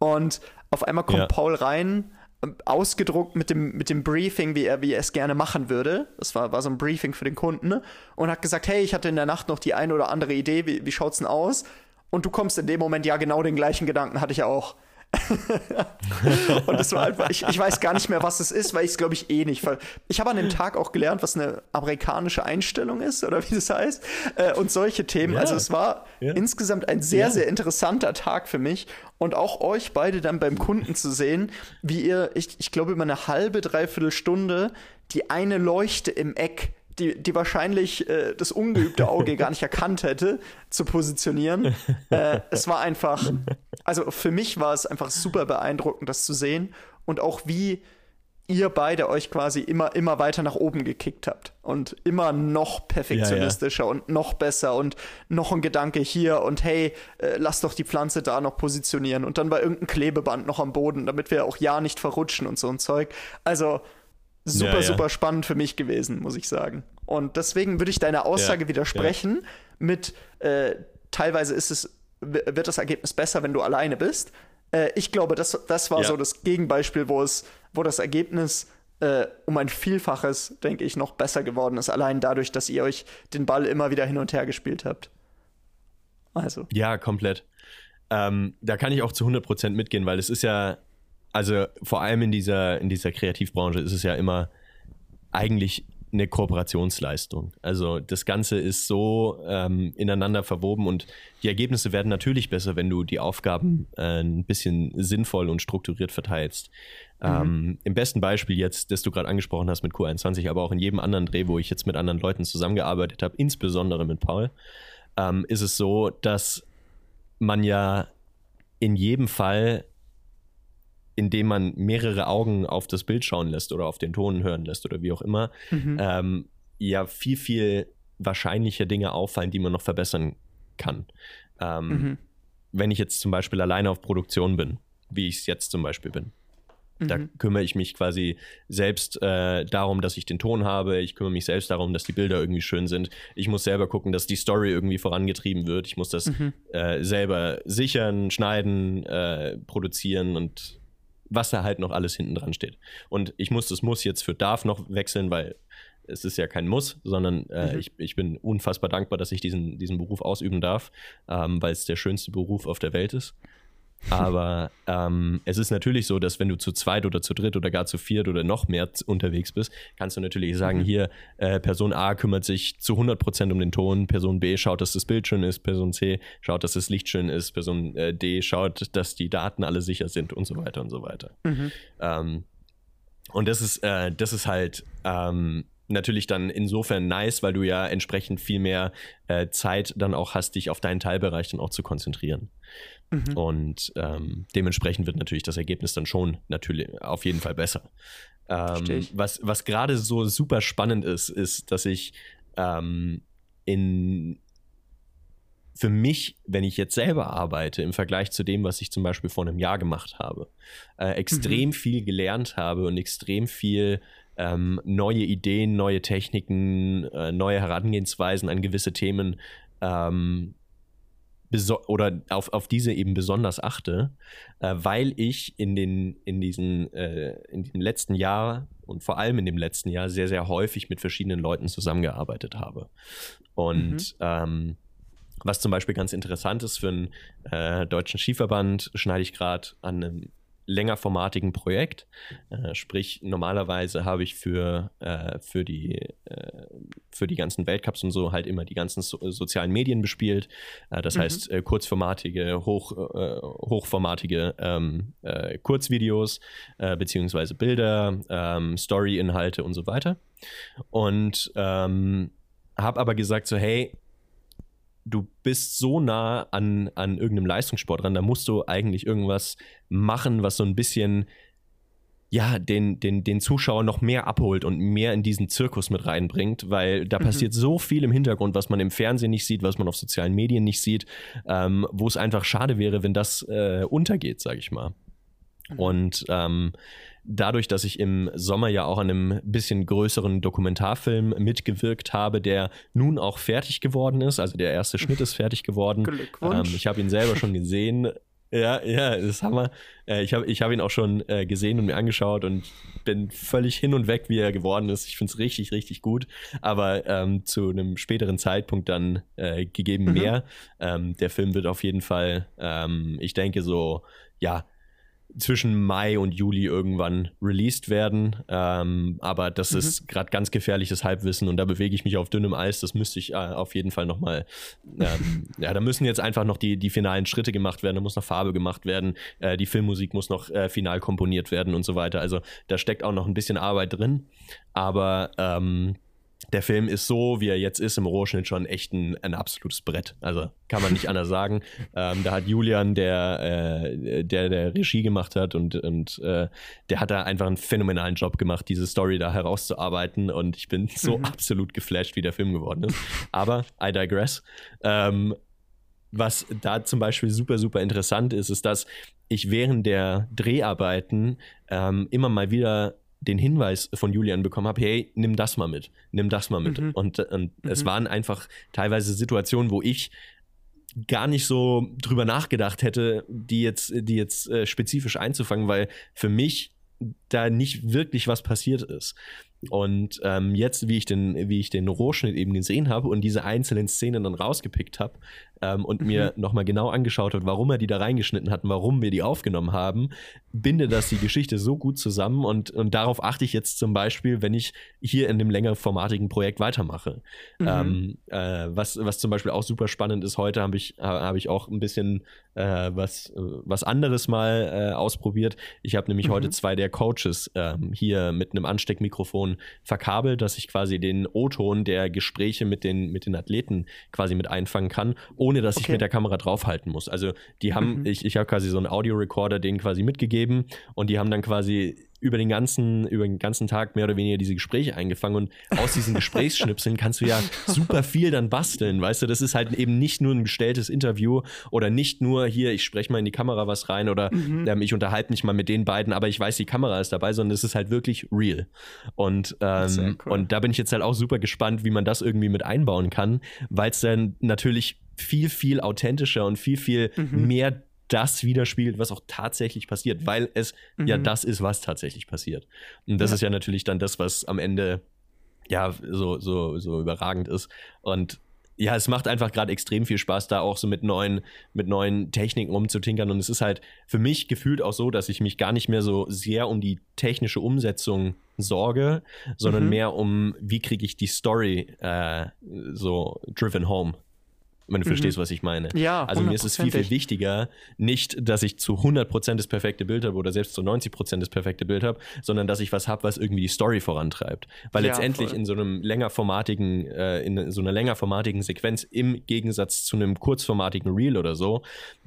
und auf einmal kommt Ja. Paul rein, ähm, ausgedruckt mit dem, mit dem Briefing, wie er, wie er es gerne machen würde. Das war, war so ein Briefing für den Kunden ne? und hat gesagt, hey, ich hatte in der Nacht noch die eine oder andere Idee, wie, wie schaut's denn aus? Und du kommst in dem Moment, ja, genau den gleichen Gedanken hatte ich auch. und das war einfach, ich, ich weiß gar nicht mehr, was es ist, weil ich es, glaube ich, eh nicht. Ich habe an dem Tag auch gelernt, was eine amerikanische Einstellung ist oder wie das heißt. Äh, und solche Themen. Ja. Also es war ja. insgesamt ein sehr, ja. sehr interessanter Tag für mich. Und auch euch beide dann beim Kunden zu sehen, wie ihr, ich, ich glaube, über eine halbe, dreiviertel Stunde die eine Leuchte im Eck die, die wahrscheinlich äh, das ungeübte Auge gar nicht erkannt hätte, zu positionieren. Äh, es war einfach, also für mich war es einfach super beeindruckend, das zu sehen und auch wie ihr beide euch quasi immer, immer weiter nach oben gekickt habt und immer noch perfektionistischer ja, ja. und noch besser und noch ein Gedanke hier und hey, äh, lass doch die Pflanze da noch positionieren und dann war irgendein Klebeband noch am Boden, damit wir auch ja nicht verrutschen und so ein Zeug. Also super, ja, ja. super spannend für mich gewesen, muss ich sagen. Und deswegen würde ich deiner Aussage ja, widersprechen mit äh, teilweise ist es, wird das Ergebnis besser, wenn du alleine bist. Äh, ich glaube, das, das war so das Gegenbeispiel, wo es, wo das Ergebnis äh, um ein Vielfaches, denke ich, noch besser geworden ist, allein dadurch, dass ihr euch den Ball immer wieder hin und her gespielt habt. Also. Ja, komplett. Ähm, da kann ich auch zu 100% mitgehen, weil es ist ja, also vor allem in dieser, in dieser Kreativbranche ist es ja immer eigentlich eine Kooperationsleistung. Also das Ganze ist so ähm, ineinander verwoben und die Ergebnisse werden natürlich besser, wenn du die Aufgaben äh, ein bisschen sinnvoll und strukturiert verteilst. Mhm. Ähm, Im besten Beispiel jetzt, das du gerade angesprochen hast mit Q21, aber auch in jedem anderen Dreh, wo ich jetzt mit anderen Leuten zusammengearbeitet habe, insbesondere mit Paul, ähm, ist es so, dass man ja in jedem Fall indem man mehrere Augen auf das Bild schauen lässt oder auf den Ton hören lässt oder wie auch immer, mhm. ähm, ja viel, viel wahrscheinlicher Dinge auffallen, die man noch verbessern kann. Ähm, mhm. Wenn ich jetzt zum Beispiel alleine auf Produktion bin, wie ich es jetzt zum Beispiel bin, mhm. da kümmere ich mich quasi selbst äh, darum, dass ich den Ton habe. Ich kümmere mich selbst darum, dass die Bilder irgendwie schön sind. Ich muss selber gucken, dass die Story irgendwie vorangetrieben wird. Ich muss das mhm. äh, selber sichern, schneiden, äh, produzieren und was da halt noch alles hinten dran steht. Und ich muss das Muss jetzt für darf noch wechseln, weil es ist ja kein Muss, sondern äh, mhm. ich, ich bin unfassbar dankbar, dass ich diesen, diesen Beruf ausüben darf, ähm, weil es der schönste Beruf auf der Welt ist. Aber ähm, es ist natürlich so, dass wenn du zu zweit oder zu dritt oder gar zu viert oder noch mehr unterwegs bist, kannst du natürlich sagen, mhm. hier, äh, Person A kümmert sich zu 100% um den Ton, Person B schaut, dass das Bild schön ist, Person C schaut, dass das Licht schön ist, Person äh, D schaut, dass die Daten alle sicher sind und so weiter und so weiter. Mhm. Ähm, und das ist, äh, das ist halt ähm, natürlich dann insofern nice, weil du ja entsprechend viel mehr äh, Zeit dann auch hast, dich auf deinen Teilbereich dann auch zu konzentrieren. Mhm. Und ähm, dementsprechend wird natürlich das Ergebnis dann schon natürlich auf jeden Fall besser. Ähm, was was gerade so super spannend ist, ist, dass ich ähm, in für mich, wenn ich jetzt selber arbeite, im Vergleich zu dem, was ich zum Beispiel vor einem Jahr gemacht habe, äh, extrem mhm. viel gelernt habe und extrem viel ähm, neue Ideen, neue Techniken, äh, neue Herangehensweisen an gewisse Themen ähm, oder auf, auf diese eben besonders achte, äh, weil ich in den in diesen äh, in dem letzten Jahr und vor allem in dem letzten Jahr sehr sehr häufig mit verschiedenen Leuten zusammengearbeitet habe und mhm. ähm, was zum Beispiel ganz interessant ist für einen äh, deutschen Skiverband, schneide ich gerade an einem längerformatigen Projekt. Äh, sprich, normalerweise habe ich für, äh, für, die, äh, für die ganzen Weltcups und so halt immer die ganzen so sozialen Medien bespielt. Äh, das mhm. heißt, äh, kurzformatige, hoch, äh, hochformatige ähm, Kurzvideos beziehungsweise Bilder, ähm, Story-Inhalte und so weiter. Und ähm, habe aber gesagt so, hey, du bist so nah an, an irgendeinem Leistungssport dran, da musst du eigentlich irgendwas machen, was so ein bisschen ja, den, den, den Zuschauer noch mehr abholt und mehr in diesen Zirkus mit reinbringt, weil da mhm. passiert so viel im Hintergrund, was man im Fernsehen nicht sieht, was man auf sozialen Medien nicht sieht, ähm, wo es einfach schade wäre, wenn das äh, untergeht, sag ich mal. Mhm. Und ähm, dadurch, dass ich im Sommer ja auch an einem bisschen größeren Dokumentarfilm mitgewirkt habe, der nun auch fertig geworden ist. Also der erste Schnitt ist fertig geworden. Glückwunsch. Ähm, ich habe ihn selber schon gesehen. Ja, ja, das ist Hammer. Äh, ich habe ich hab ihn auch schon äh, gesehen und mir angeschaut und bin völlig hin und weg, wie er geworden ist. Ich finde es richtig, richtig gut. Aber ähm, zu einem späteren Zeitpunkt dann äh, gegeben mhm. mehr. Ähm, der Film wird auf jeden Fall, ähm, ich denke so, ja, zwischen Mai und Juli irgendwann released werden. Ähm, aber das mhm. ist gerade ganz gefährliches Halbwissen und da bewege ich mich auf dünnem Eis. Das müsste ich äh, auf jeden Fall nochmal. Ähm, ja, da müssen jetzt einfach noch die, die finalen Schritte gemacht werden. Da muss noch Farbe gemacht werden. Äh, die Filmmusik muss noch äh, final komponiert werden und so weiter. Also da steckt auch noch ein bisschen Arbeit drin. Aber ähm, der Film ist so, wie er jetzt ist, im Rohschnitt schon echt ein, ein absolutes Brett. Also kann man nicht anders sagen. Ähm, da hat Julian, der, äh, der, der Regie gemacht hat und, und äh, der hat da einfach einen phänomenalen Job gemacht, diese Story da herauszuarbeiten. Und ich bin so mhm. absolut geflasht, wie der Film geworden ist. Aber I digress. Ähm, was da zum Beispiel super, super interessant ist, ist, dass ich während der Dreharbeiten ähm, immer mal wieder den Hinweis von Julian bekommen habe, hey, nimm das mal mit, nimm das mal mit. Mhm. Und, und mhm. es waren einfach teilweise Situationen, wo ich gar nicht so drüber nachgedacht hätte, die jetzt, die jetzt äh, spezifisch einzufangen, weil für mich da nicht wirklich was passiert ist. Und ähm, jetzt, wie ich den, wie ich den Rohschnitt eben gesehen habe und diese einzelnen Szenen dann rausgepickt habe, ähm, und mhm. mir nochmal genau angeschaut hat, warum er die da reingeschnitten hat und warum wir die aufgenommen haben, binde das die Geschichte so gut zusammen und, und darauf achte ich jetzt zum Beispiel, wenn ich hier in dem längerformatigen Projekt weitermache. Mhm. Ähm, äh, was, was zum Beispiel auch super spannend ist, heute habe ich, hab ich auch ein bisschen äh, was, was anderes mal äh, ausprobiert. Ich habe nämlich mhm. heute zwei der Coaches ähm, hier mit einem Ansteckmikrofon verkabelt, dass ich quasi den O-Ton der Gespräche mit den, mit den Athleten quasi mit einfangen kann, ohne dass okay. ich mit der Kamera draufhalten muss. Also die haben, mhm. ich, ich habe quasi so einen Audiorecorder denen quasi mitgegeben und die haben dann quasi über den ganzen, über den ganzen Tag mehr oder weniger diese Gespräche eingefangen und aus diesen Gesprächsschnipseln kannst du ja super viel dann basteln, weißt du, das ist halt eben nicht nur ein gestelltes Interview oder nicht nur hier, ich spreche mal in die Kamera was rein oder mhm. ähm, ich unterhalte mich mal mit den beiden, aber ich weiß, die Kamera ist dabei, sondern es ist halt wirklich real. Und, ähm, cool. und da bin ich jetzt halt auch super gespannt, wie man das irgendwie mit einbauen kann, weil es dann natürlich viel, viel authentischer und viel, viel mhm. mehr das widerspiegelt, was auch tatsächlich passiert, weil es mhm. ja das ist, was tatsächlich passiert. Und das ja. ist ja natürlich dann das, was am Ende ja so, so, so überragend ist. Und ja, es macht einfach gerade extrem viel Spaß, da auch so mit neuen, mit neuen Techniken umzutinkern. Und es ist halt für mich gefühlt auch so, dass ich mich gar nicht mehr so sehr um die technische Umsetzung sorge, sondern mhm. mehr um, wie kriege ich die Story äh, so driven home wenn du mhm. verstehst, was ich meine. Ja, also mir ist es viel, viel wichtiger, nicht, dass ich zu 100% das perfekte Bild habe oder selbst zu 90% das perfekte Bild habe, sondern dass ich was habe, was irgendwie die Story vorantreibt. Weil ja, letztendlich voll. in so einem längerformatigen, äh, in so einer längerformatigen Sequenz im Gegensatz zu einem kurzformatigen Reel oder so,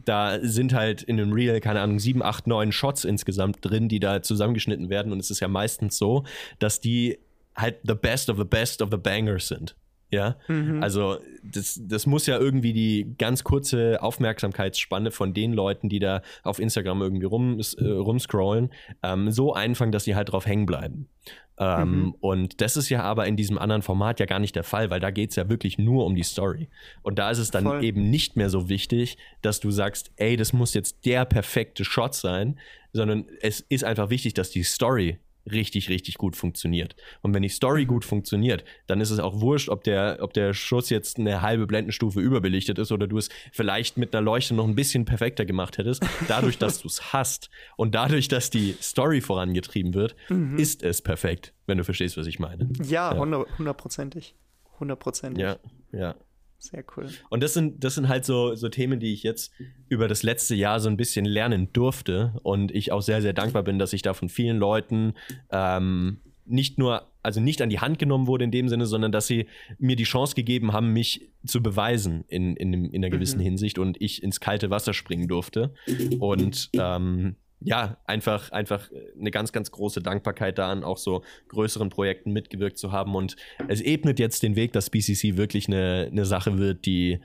da sind halt in einem Reel, keine Ahnung, sieben, acht, neun Shots insgesamt drin, die da zusammengeschnitten werden und es ist ja meistens so, dass die halt the best of the best of the bangers sind. Ja, mhm. also das, das muss ja irgendwie die ganz kurze Aufmerksamkeitsspanne von den Leuten, die da auf Instagram irgendwie rum, äh, rumscrollen, ähm, so einfangen, dass sie halt drauf hängen bleiben. Ähm, mhm. Und das ist ja aber in diesem anderen Format ja gar nicht der Fall, weil da geht es ja wirklich nur um die Story. Und da ist es dann Voll. eben nicht mehr so wichtig, dass du sagst, ey, das muss jetzt der perfekte Shot sein, sondern es ist einfach wichtig, dass die Story richtig, richtig gut funktioniert. Und wenn die Story gut funktioniert, dann ist es auch wurscht, ob der, ob der Schuss jetzt eine halbe Blendenstufe überbelichtet ist oder du es vielleicht mit einer Leuchte noch ein bisschen perfekter gemacht hättest. Dadurch, dass du es hast und dadurch, dass die Story vorangetrieben wird, mhm. ist es perfekt, wenn du verstehst, was ich meine. Ja, hundertprozentig. Hundertprozentig. Ja, ja. Sehr cool. Und das sind, das sind halt so, so Themen, die ich jetzt über das letzte Jahr so ein bisschen lernen durfte. Und ich auch sehr, sehr dankbar bin, dass ich da von vielen Leuten ähm, nicht nur, also nicht an die Hand genommen wurde in dem Sinne, sondern dass sie mir die Chance gegeben haben, mich zu beweisen in, in, in einer gewissen mhm. Hinsicht und ich ins kalte Wasser springen durfte. Und ähm, ja, einfach, einfach eine ganz, ganz große Dankbarkeit da an auch so größeren Projekten mitgewirkt zu haben. Und es ebnet jetzt den Weg, dass BCC wirklich eine, eine Sache wird, die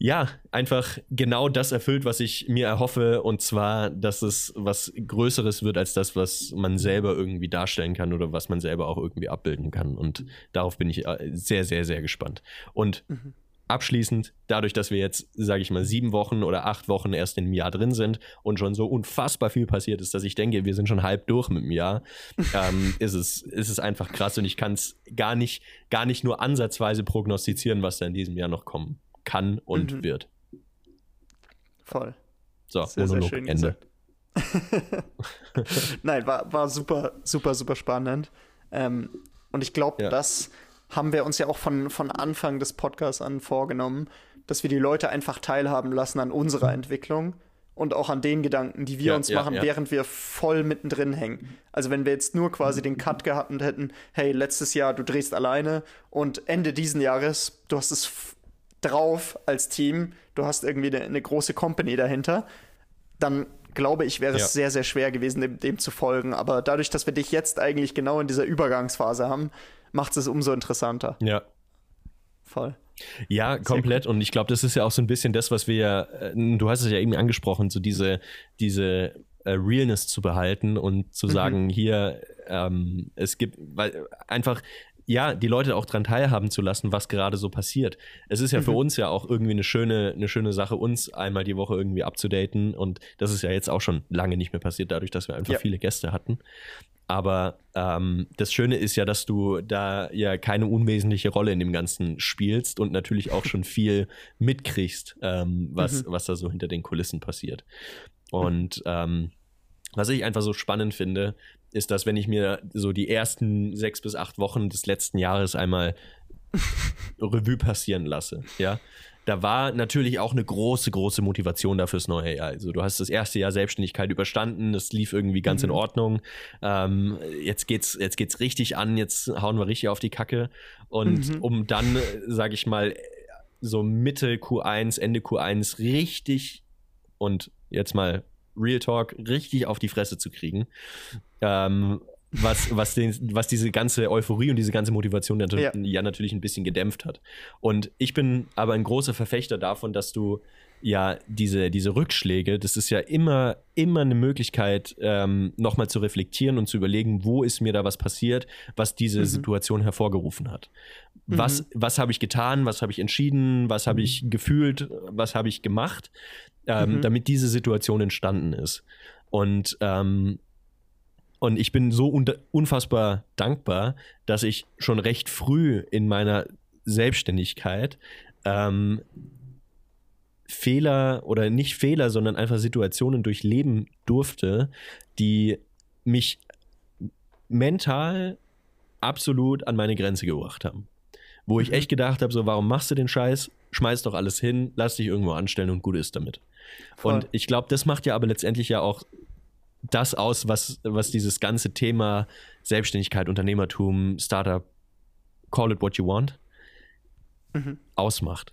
ja, einfach genau das erfüllt, was ich mir erhoffe. Und zwar, dass es was Größeres wird als das, was man selber irgendwie darstellen kann oder was man selber auch irgendwie abbilden kann. Und darauf bin ich äh, sehr, sehr, sehr gespannt. Und mhm abschließend, dadurch, dass wir jetzt, sage ich mal, sieben Wochen oder acht Wochen erst in einem Jahr drin sind und schon so unfassbar viel passiert ist, dass ich denke, wir sind schon halb durch mit dem Jahr, ähm, ist, es, ist es einfach krass und ich kann es gar nicht, gar nicht nur ansatzweise prognostizieren, was da in diesem Jahr noch kommen kann und mhm. wird. Voll. So, sehr, Monolog, sehr schön Ende. Nein, war, war super, super, super spannend. Ähm, und ich glaube, ja. das haben wir uns ja auch von, von Anfang des Podcasts an vorgenommen, dass wir die Leute einfach teilhaben lassen an unserer Entwicklung und auch an den Gedanken, die wir ja, uns ja, machen, ja. während wir voll mittendrin hängen. Also wenn wir jetzt nur quasi den Cut gehabt und hätten, hey, letztes Jahr du drehst alleine und Ende diesen Jahres, du hast es drauf als Team, du hast irgendwie eine, eine große Company dahinter, dann glaube ich, wäre es sehr, sehr schwer gewesen, dem, dem zu folgen. Aber dadurch, dass wir dich jetzt eigentlich genau in dieser Übergangsphase haben, macht es umso interessanter. Ja. Voll. Ja, komplett. Und ich glaube, das ist ja auch so ein bisschen das, was wir ja, äh, du hast es ja eben angesprochen, so diese, diese äh, Realness zu behalten und zu mhm. sagen, hier, ähm, es gibt, weil einfach, ja, die Leute auch daran teilhaben zu lassen, was gerade so passiert. Es ist ja mhm. für uns ja auch irgendwie eine schöne, eine schöne Sache, uns einmal die Woche irgendwie abzudaten. Und das ist ja jetzt auch schon lange nicht mehr passiert, dadurch, dass wir einfach ja. viele Gäste hatten. Aber ähm, das Schöne ist ja, dass du da ja keine unwesentliche Rolle in dem Ganzen spielst und natürlich auch schon viel mitkriegst, ähm, was, mhm. was da so hinter den Kulissen passiert. Und ähm, was ich einfach so spannend finde, ist, dass wenn ich mir so die ersten sechs bis acht Wochen des letzten Jahres einmal Revue passieren lasse, ja, da war natürlich auch eine große, große Motivation da fürs neue Jahr. Also du hast das erste Jahr Selbstständigkeit überstanden, es lief irgendwie ganz mhm. in Ordnung. Ähm, jetzt geht's, jetzt geht's richtig an, jetzt hauen wir richtig auf die Kacke. Und mhm. um dann, sage ich mal, so Mitte Q1, Ende Q1 richtig und jetzt mal Real Talk richtig auf die Fresse zu kriegen. Ähm, was, was, den, was diese ganze Euphorie und diese ganze Motivation ja. ja. natürlich ein bisschen gedämpft hat. Und ich bin aber ein großer Verfechter davon, dass du ja diese, diese Rückschläge, das ist ja immer, immer eine Möglichkeit, ähm, nochmal zu reflektieren und zu überlegen, wo ist mir da was passiert, was diese mhm. Situation hervorgerufen hat. Mhm. Was, was habe ich getan, was habe ich entschieden, was habe ich gefühlt, was habe ich gemacht, ähm, mhm. damit diese Situation entstanden ist. Und ähm, und ich bin so unfassbar dankbar, dass ich schon recht früh in meiner Selbstständigkeit ähm, Fehler oder nicht Fehler, sondern einfach Situationen durchleben durfte, die mich mental absolut an meine Grenze gebracht haben. Wo ich mhm. echt gedacht habe, so, warum machst du den Scheiß? Schmeiß doch alles hin, lass dich irgendwo anstellen und gut ist damit. Voll. Und ich glaube, das macht ja aber letztendlich ja auch das aus, was, was dieses ganze Thema Selbstständigkeit, Unternehmertum, Startup, call it what you want, mhm. ausmacht.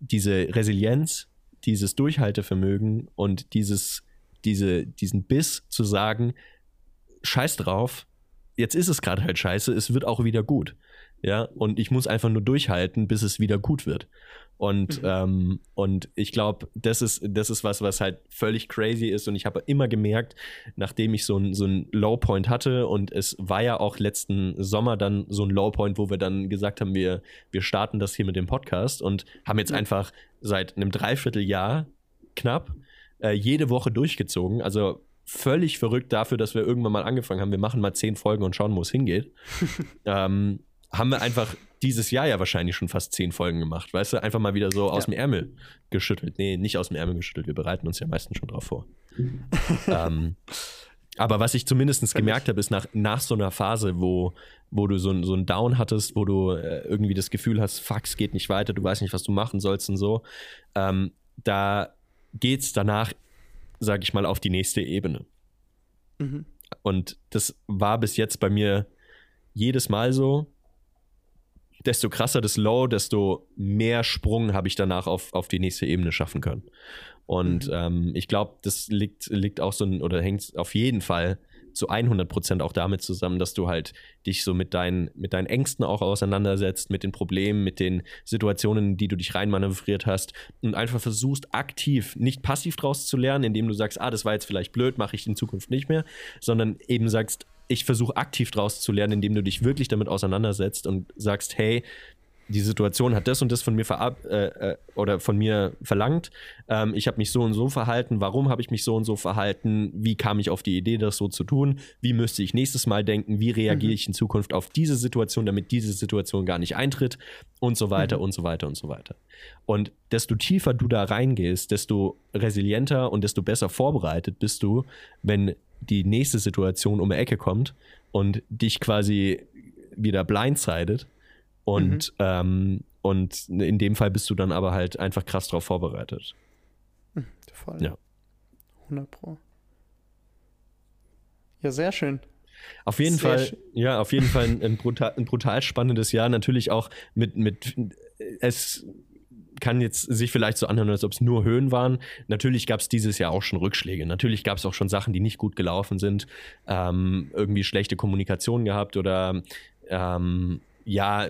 Diese Resilienz, dieses Durchhaltevermögen und dieses, diese, diesen Biss zu sagen, scheiß drauf, jetzt ist es gerade halt scheiße, es wird auch wieder gut. Ja, und ich muss einfach nur durchhalten, bis es wieder gut wird. Und, mhm. ähm, und ich glaube, das ist, das ist was, was halt völlig crazy ist. Und ich habe immer gemerkt, nachdem ich so ein, so ein Low Point hatte, und es war ja auch letzten Sommer dann so ein Low Point, wo wir dann gesagt haben, wir, wir starten das hier mit dem Podcast und haben jetzt mhm. einfach seit einem Dreivierteljahr knapp äh, jede Woche durchgezogen. Also völlig verrückt dafür, dass wir irgendwann mal angefangen haben, wir machen mal zehn Folgen und schauen, wo es hingeht. ähm, haben wir einfach dieses Jahr ja wahrscheinlich schon fast zehn Folgen gemacht, weißt du, einfach mal wieder so aus ja. dem Ärmel geschüttelt. Nee, nicht aus dem Ärmel geschüttelt, wir bereiten uns ja meistens schon drauf vor. ähm, aber was ich zumindest gemerkt habe, ist nach, nach so einer Phase, wo, wo du so, so einen Down hattest, wo du äh, irgendwie das Gefühl hast, fuck, es geht nicht weiter, du weißt nicht, was du machen sollst und so, ähm, da geht's danach, sag ich mal, auf die nächste Ebene. Mhm. Und das war bis jetzt bei mir jedes Mal so, desto krasser das Low, desto mehr Sprung habe ich danach auf, auf die nächste Ebene schaffen können. Und mhm. ähm, ich glaube, das liegt, liegt auch so oder hängt auf jeden Fall zu 100 Prozent auch damit zusammen, dass du halt dich so mit deinen, mit deinen Ängsten auch auseinandersetzt, mit den Problemen, mit den Situationen, in die du dich reinmanövriert hast und einfach versuchst aktiv, nicht passiv draus zu lernen, indem du sagst, ah, das war jetzt vielleicht blöd, mache ich in Zukunft nicht mehr, sondern eben sagst, ich versuche aktiv draus zu lernen, indem du dich wirklich damit auseinandersetzt und sagst, hey, die Situation hat das und das von mir verab äh, äh, oder von mir verlangt. Ähm, ich habe mich so und so verhalten. Warum habe ich mich so und so verhalten? Wie kam ich auf die Idee, das so zu tun? Wie müsste ich nächstes Mal denken? Wie reagiere mhm. ich in Zukunft auf diese Situation, damit diese Situation gar nicht eintritt? Und so weiter mhm. und so weiter und so weiter. Und desto tiefer du da reingehst, desto resilienter und desto besser vorbereitet bist du, wenn die nächste Situation um die Ecke kommt und dich quasi wieder blindsided und, mhm. ähm, und in dem Fall bist du dann aber halt einfach krass drauf vorbereitet. Hm, voll. Ja. 100 Pro. Ja, sehr schön. Auf jeden sehr Fall, ja, auf jeden Fall ein, ein, brutal, ein brutal spannendes Jahr. Natürlich auch mit, mit, es kann jetzt sich vielleicht so anhören, als ob es nur Höhen waren. Natürlich gab es dieses Jahr auch schon Rückschläge. Natürlich gab es auch schon Sachen, die nicht gut gelaufen sind. Ähm, irgendwie schlechte Kommunikation gehabt oder ähm, ja,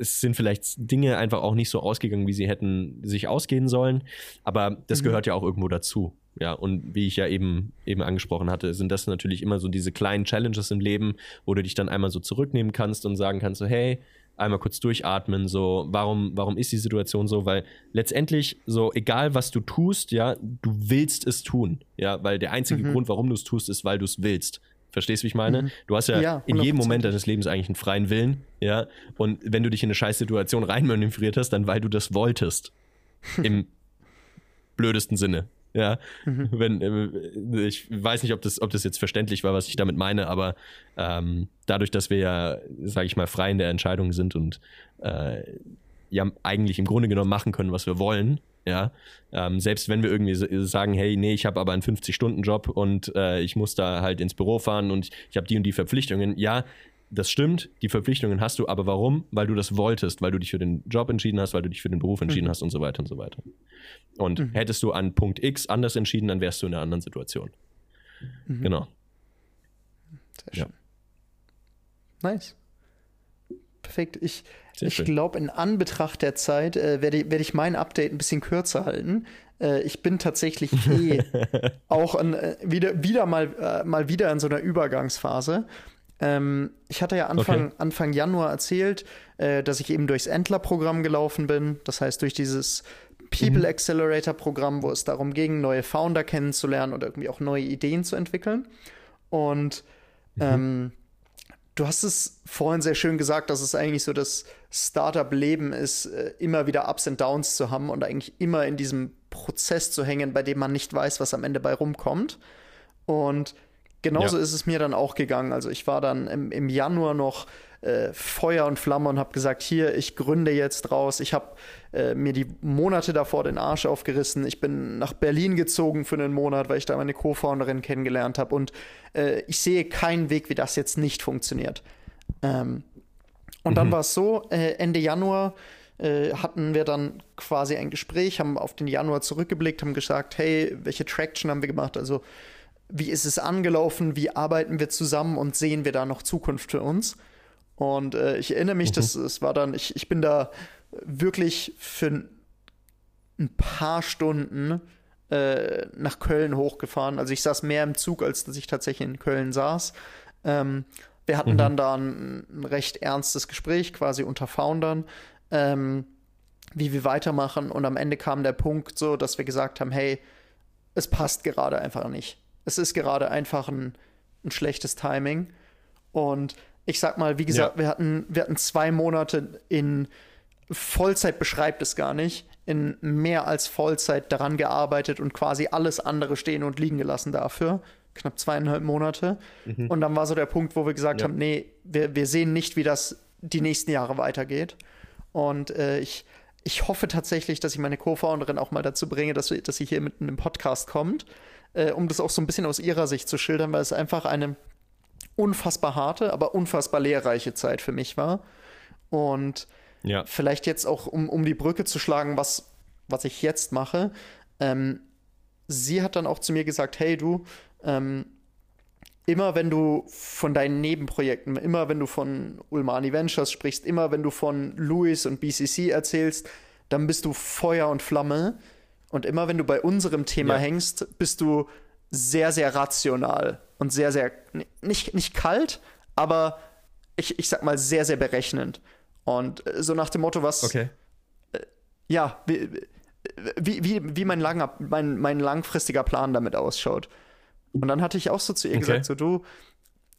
es sind vielleicht Dinge einfach auch nicht so ausgegangen, wie sie hätten sich ausgehen sollen. Aber das mhm. gehört ja auch irgendwo dazu. Ja, und wie ich ja eben, eben angesprochen hatte, sind das natürlich immer so diese kleinen Challenges im Leben, wo du dich dann einmal so zurücknehmen kannst und sagen kannst, so, hey, einmal kurz durchatmen, so, warum, warum ist die Situation so? Weil letztendlich, so, egal was du tust, ja, du willst es tun, ja, weil der einzige mhm. Grund, warum du es tust, ist, weil du es willst. Verstehst du, wie ich meine? Mhm. Du hast ja, ja in jedem Moment deines Lebens eigentlich einen freien Willen, ja. Und wenn du dich in eine Scheißsituation reinmanövriert hast, dann weil du das wolltest. Im blödesten Sinne. Ja. Mhm. Wenn, äh, ich weiß nicht, ob das, ob das jetzt verständlich war, was ich damit meine, aber ähm, dadurch, dass wir ja, sage ich mal, frei in der Entscheidung sind und äh, ja eigentlich im Grunde genommen machen können, was wir wollen, ja, ähm, selbst wenn wir irgendwie sagen, hey, nee, ich habe aber einen 50-Stunden-Job und äh, ich muss da halt ins Büro fahren und ich habe die und die Verpflichtungen. Ja, das stimmt, die Verpflichtungen hast du, aber warum? Weil du das wolltest, weil du dich für den Job entschieden hast, weil du dich für den Beruf entschieden mhm. hast und so weiter und so weiter. Und mhm. hättest du an Punkt X anders entschieden, dann wärst du in einer anderen Situation. Mhm. Genau. Sehr schön. Ja. Nice. Perfekt. Ich, ich glaube, in Anbetracht der Zeit äh, werde werd ich mein Update ein bisschen kürzer halten. Äh, ich bin tatsächlich eh auch an, äh, wieder, wieder mal, äh, mal wieder in so einer Übergangsphase. Ähm, ich hatte ja Anfang, okay. Anfang Januar erzählt, äh, dass ich eben durchs Entler-Programm gelaufen bin. Das heißt, durch dieses People mhm. Accelerator Programm, wo es darum ging, neue Founder kennenzulernen und irgendwie auch neue Ideen zu entwickeln. Und mhm. ähm, Du hast es vorhin sehr schön gesagt, dass es eigentlich so das Startup-Leben ist, äh, immer wieder Ups und Downs zu haben und eigentlich immer in diesem Prozess zu hängen, bei dem man nicht weiß, was am Ende bei rumkommt. Und genauso ja. ist es mir dann auch gegangen. Also ich war dann im, im Januar noch äh, Feuer und Flamme und habe gesagt, hier, ich gründe jetzt raus. Ich habe äh, mir die Monate davor den Arsch aufgerissen. Ich bin nach Berlin gezogen für einen Monat, weil ich da meine Co-Founderin kennengelernt habe. Und äh, ich sehe keinen Weg, wie das jetzt nicht funktioniert. Ähm, und mhm. dann war es so, äh, Ende Januar äh, hatten wir dann quasi ein Gespräch, haben auf den Januar zurückgeblickt, haben gesagt, hey, welche Traction haben wir gemacht? Also wie ist es angelaufen? Wie arbeiten wir zusammen und sehen wir da noch Zukunft für uns? Und äh, ich erinnere mich, mhm. dass es war dann, ich, ich bin da wirklich für ein paar Stunden äh, nach Köln hochgefahren. Also ich saß mehr im Zug, als dass ich tatsächlich in Köln saß. Ähm, wir hatten mhm. dann da ein, ein, recht ernstes Gespräch quasi unter Foundern, ähm, wie wir weitermachen. Und am Ende kam der Punkt so, dass wir gesagt haben, hey, es passt gerade einfach nicht. Es ist gerade einfach ein, ein schlechtes Timing. Und ich sag mal, wie gesagt, ja. wir, hatten, wir hatten zwei Monate in Vollzeit beschreibt es gar nicht, in mehr als Vollzeit daran gearbeitet und quasi alles andere stehen und liegen gelassen dafür. Knapp zweieinhalb Monate. Mhm. Und dann war so der Punkt, wo wir gesagt ja. haben, nee, wir, wir sehen nicht, wie das die nächsten Jahre weitergeht. Und äh, ich, ich hoffe tatsächlich, dass ich meine Co-Founderin auch mal dazu bringe, dass, dass sie hier mit einem Podcast kommt, äh, um das auch so ein bisschen aus ihrer Sicht zu schildern, weil es einfach eine unfassbar harte, aber unfassbar lehrreiche Zeit für mich war. Und ja. vielleicht jetzt auch, um, um die Brücke zu schlagen, was, was ich jetzt mache. Ähm, sie hat dann auch zu mir gesagt, hey du, ähm, immer wenn du von deinen Nebenprojekten, immer wenn du von Ulmani Ventures sprichst, immer wenn du von Louis und BCC erzählst, dann bist du Feuer und Flamme. Und immer wenn du bei unserem Thema ja. hängst, bist du sehr, sehr rational und sehr, sehr, nicht, nicht kalt, aber ich, ich sag mal sehr, sehr berechnend. Und äh, so nach dem Motto, was. Okay. Äh, ja, wie, wie, wie, wie mein, langer, mein, mein langfristiger Plan damit ausschaut. Und dann hatte ich auch so zu ihr okay. gesagt: So, du,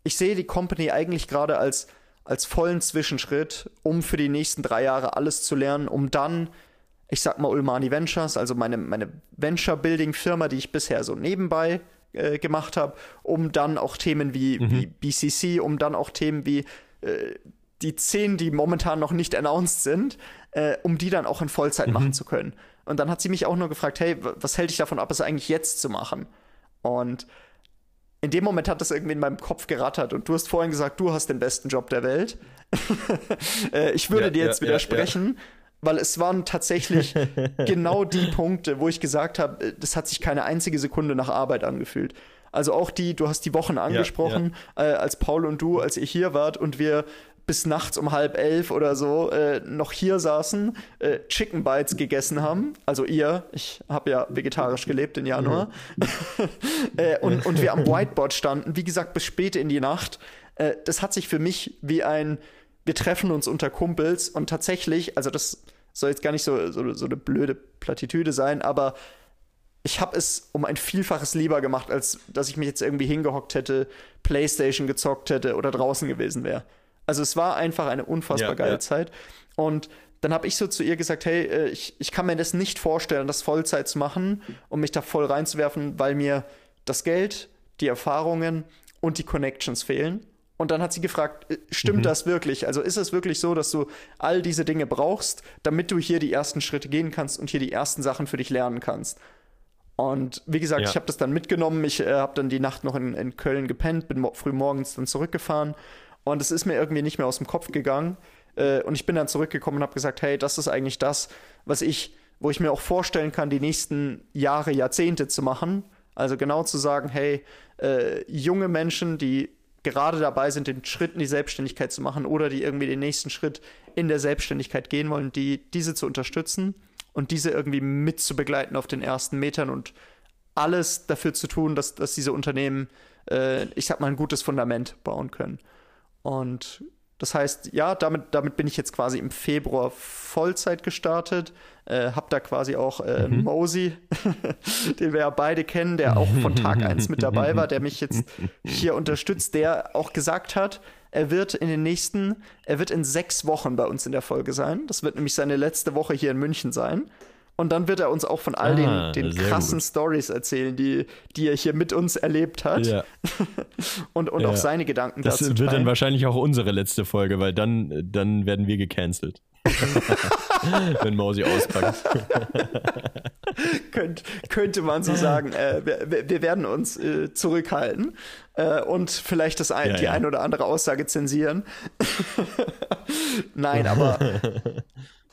ich sehe die Company eigentlich gerade als, als vollen Zwischenschritt, um für die nächsten drei Jahre alles zu lernen, um dann ich sag mal Ulmani Ventures, also meine, meine Venture-Building-Firma, die ich bisher so nebenbei äh, gemacht habe, um dann auch Themen wie, mhm. wie BCC, um dann auch Themen wie äh, die zehn, die momentan noch nicht announced sind, äh, um die dann auch in Vollzeit mhm. machen zu können. Und dann hat sie mich auch nur gefragt, hey, was hält dich davon ab, es eigentlich jetzt zu machen? Und in dem Moment hat das irgendwie in meinem Kopf gerattert und du hast vorhin gesagt, du hast den besten Job der Welt. Äh, ich würde ja, dir jetzt ja, widersprechen. Ja, weil es waren tatsächlich genau die Punkte, wo ich gesagt habe, äh, das hat sich keine einzige Sekunde nach Arbeit angefühlt. Also auch die, du hast die Wochen angesprochen, ja, ja. Äh, als Paul und du, als ihr hier wart und wir bis nachts um halb elf oder so äh, noch hier saßen, äh, Chicken Bites gegessen haben. Also ihr, ich habe ja vegetarisch gelebt im Januar. Mhm. äh, und, und wir am Whiteboard standen, wie gesagt, bis spät in die Nacht. Äh, das hat sich für mich wie ein wir treffen uns unter Kumpels und tatsächlich, also das soll jetzt gar nicht so, so, so eine blöde Plattitüde sein, aber ich habe es um ein Vielfaches lieber gemacht, als dass ich mich jetzt irgendwie hingehockt hätte, Playstation gezockt hätte oder draußen gewesen wäre. Also es war einfach eine unfassbar ja, geile ja. Zeit. Und dann habe ich so zu ihr gesagt, hey, äh, ich, ich kann mir das nicht vorstellen, das Vollzeit zu machen um mich da voll reinzuwerfen, weil mir das Geld, die Erfahrungen und die Connections fehlen. Und dann hat sie gefragt, äh, stimmt mhm. das wirklich? Also ist es wirklich so, dass du all diese Dinge brauchst, damit du hier die ersten Schritte gehen kannst und hier die ersten Sachen für dich lernen kannst? Und wie gesagt, ja. ich habe das dann mitgenommen. Ich äh, habe dann die Nacht noch in, in Köln gepennt, bin mo früh morgens dann zurückgefahren. Und es ist mir irgendwie nicht mehr aus dem Kopf gegangen. Äh, und ich bin dann zurückgekommen und habe gesagt, hey, das ist eigentlich das, was ich, wo ich mir auch vorstellen kann, die nächsten Jahre, Jahrzehnte zu machen. Also genau zu sagen, hey, äh, junge Menschen, die gerade dabei sind, den Schritt in die Selbstständigkeit zu machen oder die irgendwie den nächsten Schritt in der Selbstständigkeit gehen wollen, die diese zu unterstützen und diese irgendwie mit zu begleiten auf den ersten Metern und alles dafür zu tun, dass, dass diese Unternehmen, äh, ich sag mal, ein gutes Fundament bauen können. Und das heißt, ja, damit, damit bin ich jetzt quasi im Februar Vollzeit gestartet. Äh, hab da quasi auch äh, mhm. Mosey, den wir ja beide kennen, der auch von Tag 1 mit dabei war, der mich jetzt hier unterstützt, der auch gesagt hat, er wird in den nächsten, er wird in sechs Wochen bei uns in der Folge sein. Das wird nämlich seine letzte Woche hier in München sein. Und dann wird er uns auch von all ah, den, den krassen Stories erzählen, die, die er hier mit uns erlebt hat. Ja. und und ja. auch seine Gedanken das dazu. Das wird teilen. dann wahrscheinlich auch unsere letzte Folge, weil dann, dann werden wir gecancelt. Wenn Mausi auspackt. Könnt, könnte man so sagen. Äh, wir, wir, werden uns äh, zurückhalten äh, und vielleicht das ein, ja, die ein oder andere Aussage zensieren. Nein, aber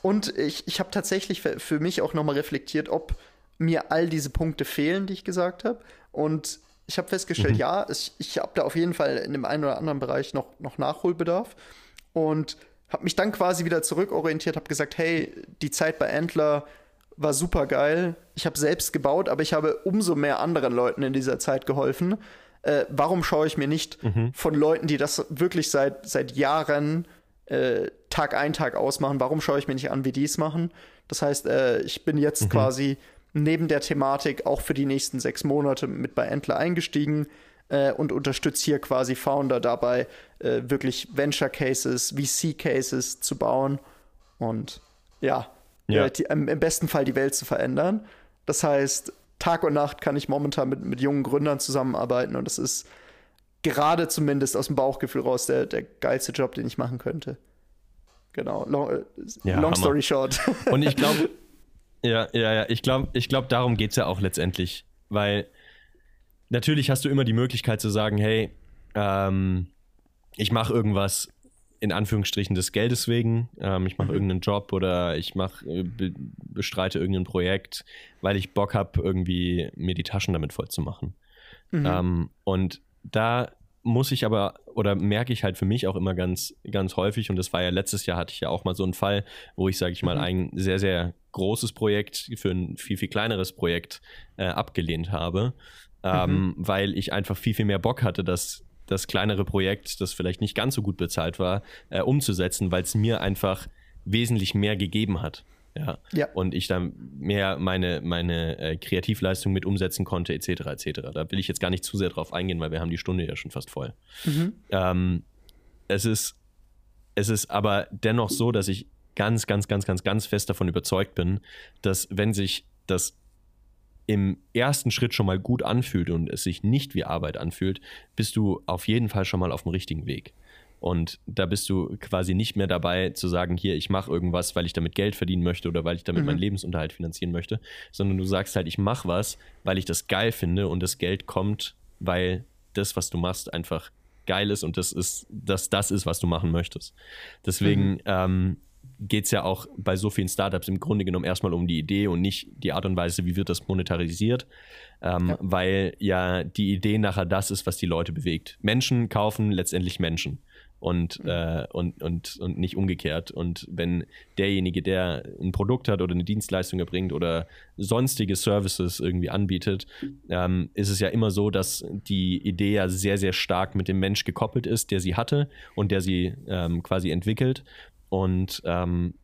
und ich, ich habe tatsächlich für, für mich auch nochmal reflektiert, ob mir all diese Punkte fehlen, die ich gesagt habe. Und ich habe festgestellt, mhm. ja, ich, ich habe da auf jeden Fall in dem einen oder anderen Bereich noch, noch Nachholbedarf. Und habe mich dann quasi wieder zurückorientiert, habe gesagt, hey, die Zeit bei Antler war super geil. Ich habe selbst gebaut, aber ich habe umso mehr anderen Leuten in dieser Zeit geholfen. Äh, warum schaue ich mir nicht mhm. von Leuten, die das wirklich seit, seit Jahren äh, Tag ein, Tag ausmachen. Warum schaue ich mir nicht an, wie die es machen? Das heißt, äh, ich bin jetzt mhm. quasi neben der Thematik auch für die nächsten sechs Monate mit bei Entler eingestiegen äh, und unterstütze hier quasi Founder dabei, äh, wirklich Venture Cases, VC Cases zu bauen und ja, ja. Äh, die, im besten Fall die Welt zu verändern. Das heißt, Tag und Nacht kann ich momentan mit, mit jungen Gründern zusammenarbeiten und das ist gerade zumindest aus dem Bauchgefühl raus der, der geilste Job, den ich machen könnte. Genau. Long, äh, ja, long story short. Und ich glaube, ja, ja, ja, ich glaube, ich glaub, darum geht es ja auch letztendlich. Weil natürlich hast du immer die Möglichkeit zu sagen, hey, ähm, ich mache irgendwas in Anführungsstrichen des Geldes wegen. Ähm, ich mache mhm. irgendeinen Job oder ich mach, äh, be bestreite irgendein Projekt, weil ich Bock habe, irgendwie mir die Taschen damit voll zu machen. Mhm. Ähm, und da muss ich aber oder merke ich halt für mich auch immer ganz, ganz häufig, und das war ja letztes Jahr, hatte ich ja auch mal so einen Fall, wo ich, sage ich mal, mhm. ein sehr, sehr großes Projekt für ein viel, viel kleineres Projekt äh, abgelehnt habe, ähm, mhm. weil ich einfach viel, viel mehr Bock hatte, das das kleinere Projekt, das vielleicht nicht ganz so gut bezahlt war, äh, umzusetzen, weil es mir einfach wesentlich mehr gegeben hat. Ja. ja. Und ich dann mehr meine, meine äh, Kreativleistung mit umsetzen konnte, etc. etc. Da will ich jetzt gar nicht zu sehr drauf eingehen, weil wir haben die Stunde ja schon fast voll. Mhm. Ähm, es ist, es ist aber dennoch so, dass ich ganz, ganz, ganz, ganz, ganz fest davon überzeugt bin, dass wenn sich das im ersten Schritt schon mal gut anfühlt und es sich nicht wie Arbeit anfühlt, bist du auf jeden Fall schon mal auf dem richtigen Weg. Und da bist du quasi nicht mehr dabei zu sagen, hier, ich mache irgendwas, weil ich damit Geld verdienen möchte oder weil ich damit mhm. meinen Lebensunterhalt finanzieren möchte, sondern du sagst halt, ich mache was, weil ich das geil finde und das Geld kommt, weil das, was du machst, einfach geil ist und das ist, dass das ist, was du machen möchtest. Deswegen mhm. ähm, geht es ja auch bei so vielen Startups im Grunde genommen erstmal um die Idee und nicht die Art und Weise, wie wird das monetarisiert, ähm, ja. weil ja die Idee nachher das ist, was die Leute bewegt. Menschen kaufen letztendlich Menschen und, mhm. äh, und, und, und nicht umgekehrt. Und wenn derjenige, der ein Produkt hat oder eine Dienstleistung erbringt oder sonstige Services irgendwie anbietet, ähm, ist es ja immer so, dass die Idee ja sehr, sehr stark mit dem Mensch gekoppelt ist, der sie hatte und der sie ähm, quasi entwickelt. Und ähm,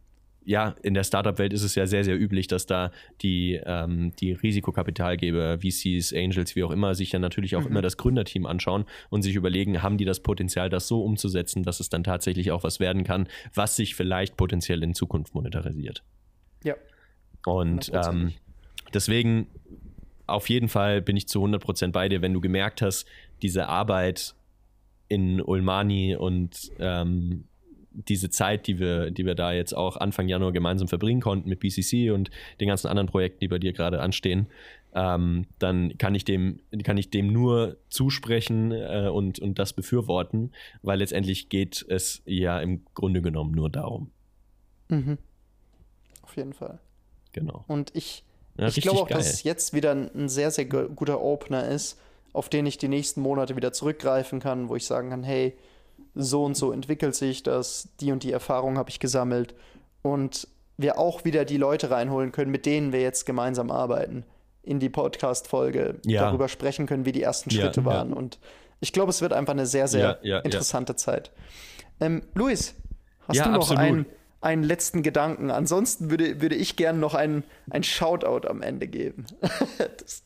ja, in der Startup-Welt ist es ja sehr, sehr üblich, dass da die, ähm, die Risikokapitalgeber, VCs, Angels, wie auch immer, sich ja natürlich auch mhm. immer das Gründerteam anschauen und sich überlegen, haben die das Potenzial, das so umzusetzen, dass es dann tatsächlich auch was werden kann, was sich vielleicht potenziell in Zukunft monetarisiert. Ja. Und ähm, deswegen auf jeden Fall bin ich zu 100% bei dir, wenn du gemerkt hast, diese Arbeit in Ulmani und ähm, diese Zeit, die wir, die wir da jetzt auch Anfang Januar gemeinsam verbringen konnten mit BCC und den ganzen anderen Projekten, die bei dir gerade anstehen, ähm, dann kann ich dem, kann ich dem nur zusprechen äh, und, und das befürworten, weil letztendlich geht es ja im Grunde genommen nur darum. Mhm. Auf jeden Fall. Genau. Und ich, ja, ich glaube auch, geil. dass es jetzt wieder ein, ein sehr, sehr guter Opener ist, auf den ich die nächsten Monate wieder zurückgreifen kann, wo ich sagen kann, hey, so und so entwickelt sich das, die und die Erfahrung habe ich gesammelt und wir auch wieder die Leute reinholen können, mit denen wir jetzt gemeinsam arbeiten, in die Podcast-Folge ja. darüber sprechen können, wie die ersten Schritte ja, waren. Ja. Und ich glaube, es wird einfach eine sehr, sehr interessante Zeit. Ähm, Luis, hast du noch einen, einen letzten Gedanken? Ansonsten würde, würde ich gerne noch einen, einen Shoutout am Ende geben. das,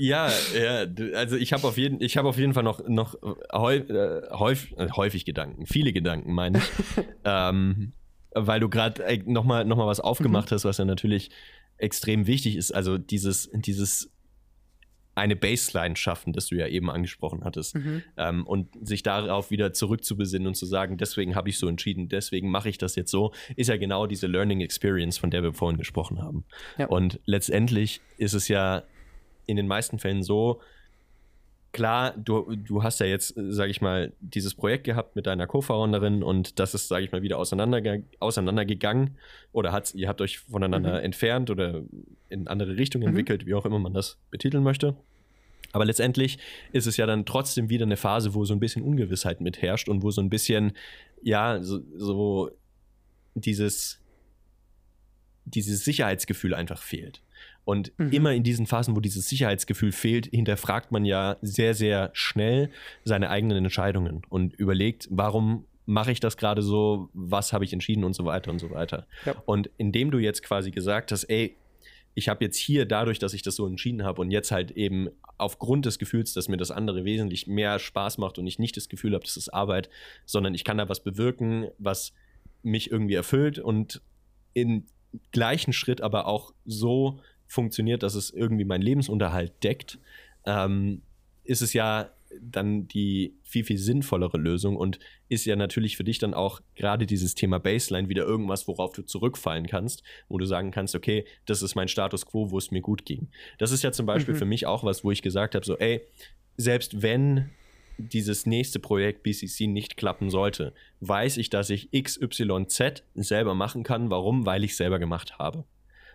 ja, ja, also ich habe auf jeden, ich habe auf jeden Fall noch noch häufig, äh, häufig, äh, häufig Gedanken, viele Gedanken, meine ich, ähm, weil du gerade äh, noch mal noch mal was aufgemacht mhm. hast, was ja natürlich extrem wichtig ist. Also dieses dieses eine Baseline schaffen, das du ja eben angesprochen hattest. Mhm. Ähm, und sich darauf wieder zurückzubesinnen und zu sagen, deswegen habe ich so entschieden, deswegen mache ich das jetzt so, ist ja genau diese Learning Experience, von der wir vorhin gesprochen haben. Ja. Und letztendlich ist es ja in den meisten Fällen so, klar, du, du hast ja jetzt, sage ich mal, dieses Projekt gehabt mit deiner Co-Founderin und das ist, sage ich mal, wieder auseinander, auseinandergegangen oder hat, ihr habt euch voneinander mhm. entfernt oder in andere Richtungen mhm. entwickelt, wie auch immer man das betiteln möchte. Aber letztendlich ist es ja dann trotzdem wieder eine Phase, wo so ein bisschen Ungewissheit mit herrscht und wo so ein bisschen, ja, so, so dieses, dieses Sicherheitsgefühl einfach fehlt. Und mhm. immer in diesen Phasen, wo dieses Sicherheitsgefühl fehlt, hinterfragt man ja sehr, sehr schnell seine eigenen Entscheidungen und überlegt, warum mache ich das gerade so, was habe ich entschieden und so weiter und so weiter. Ja. Und indem du jetzt quasi gesagt hast, ey, ich habe jetzt hier dadurch, dass ich das so entschieden habe und jetzt halt eben aufgrund des Gefühls, dass mir das andere wesentlich mehr Spaß macht und ich nicht das Gefühl habe, das ist Arbeit, sondern ich kann da was bewirken, was mich irgendwie erfüllt und im gleichen Schritt aber auch so funktioniert, dass es irgendwie meinen Lebensunterhalt deckt, ähm, ist es ja dann die viel, viel sinnvollere Lösung und ist ja natürlich für dich dann auch gerade dieses Thema Baseline wieder irgendwas, worauf du zurückfallen kannst, wo du sagen kannst, okay, das ist mein Status quo, wo es mir gut ging. Das ist ja zum Beispiel mhm. für mich auch was, wo ich gesagt habe, so, ey, selbst wenn dieses nächste Projekt BCC nicht klappen sollte, weiß ich, dass ich XYZ selber machen kann. Warum? Weil ich selber gemacht habe.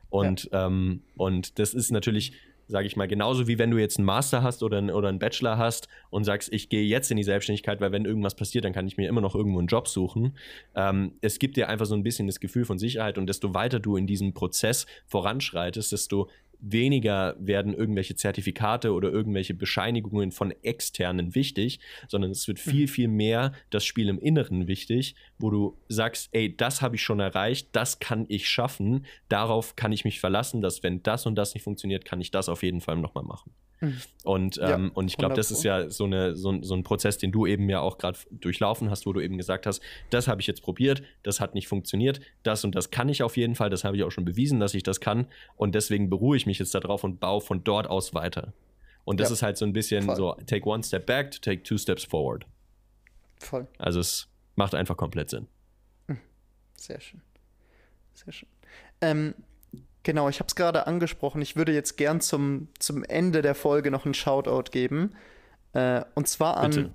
Und, ja. ähm, und das ist natürlich, sage ich mal, genauso wie wenn du jetzt einen Master hast oder, oder einen Bachelor hast und sagst, ich gehe jetzt in die Selbstständigkeit, weil wenn irgendwas passiert, dann kann ich mir immer noch irgendwo einen Job suchen. Ähm, es gibt dir einfach so ein bisschen das Gefühl von Sicherheit und desto weiter du in diesem Prozess voranschreitest, desto weniger werden irgendwelche Zertifikate oder irgendwelche Bescheinigungen von externen wichtig, sondern es wird viel, mhm. viel mehr das Spiel im Inneren wichtig, wo du sagst, ey, das habe ich schon erreicht, das kann ich schaffen, darauf kann ich mich verlassen, dass wenn das und das nicht funktioniert, kann ich das auf jeden Fall nochmal machen. Mhm. Und, ähm, ja, und ich glaube, das ist ja so, eine, so, so ein Prozess, den du eben ja auch gerade durchlaufen hast, wo du eben gesagt hast, das habe ich jetzt probiert, das hat nicht funktioniert, das und das kann ich auf jeden Fall, das habe ich auch schon bewiesen, dass ich das kann und deswegen beruhe ich mich jetzt darauf und baue von dort aus weiter. Und das ja, ist halt so ein bisschen voll. so, take one step back to take two steps forward. Voll. Also es macht einfach komplett Sinn. Hm. Sehr schön. Sehr schön. Ähm, Genau, ich habe es gerade angesprochen. Ich würde jetzt gern zum, zum Ende der Folge noch einen Shoutout geben. Äh, und zwar an Bitte.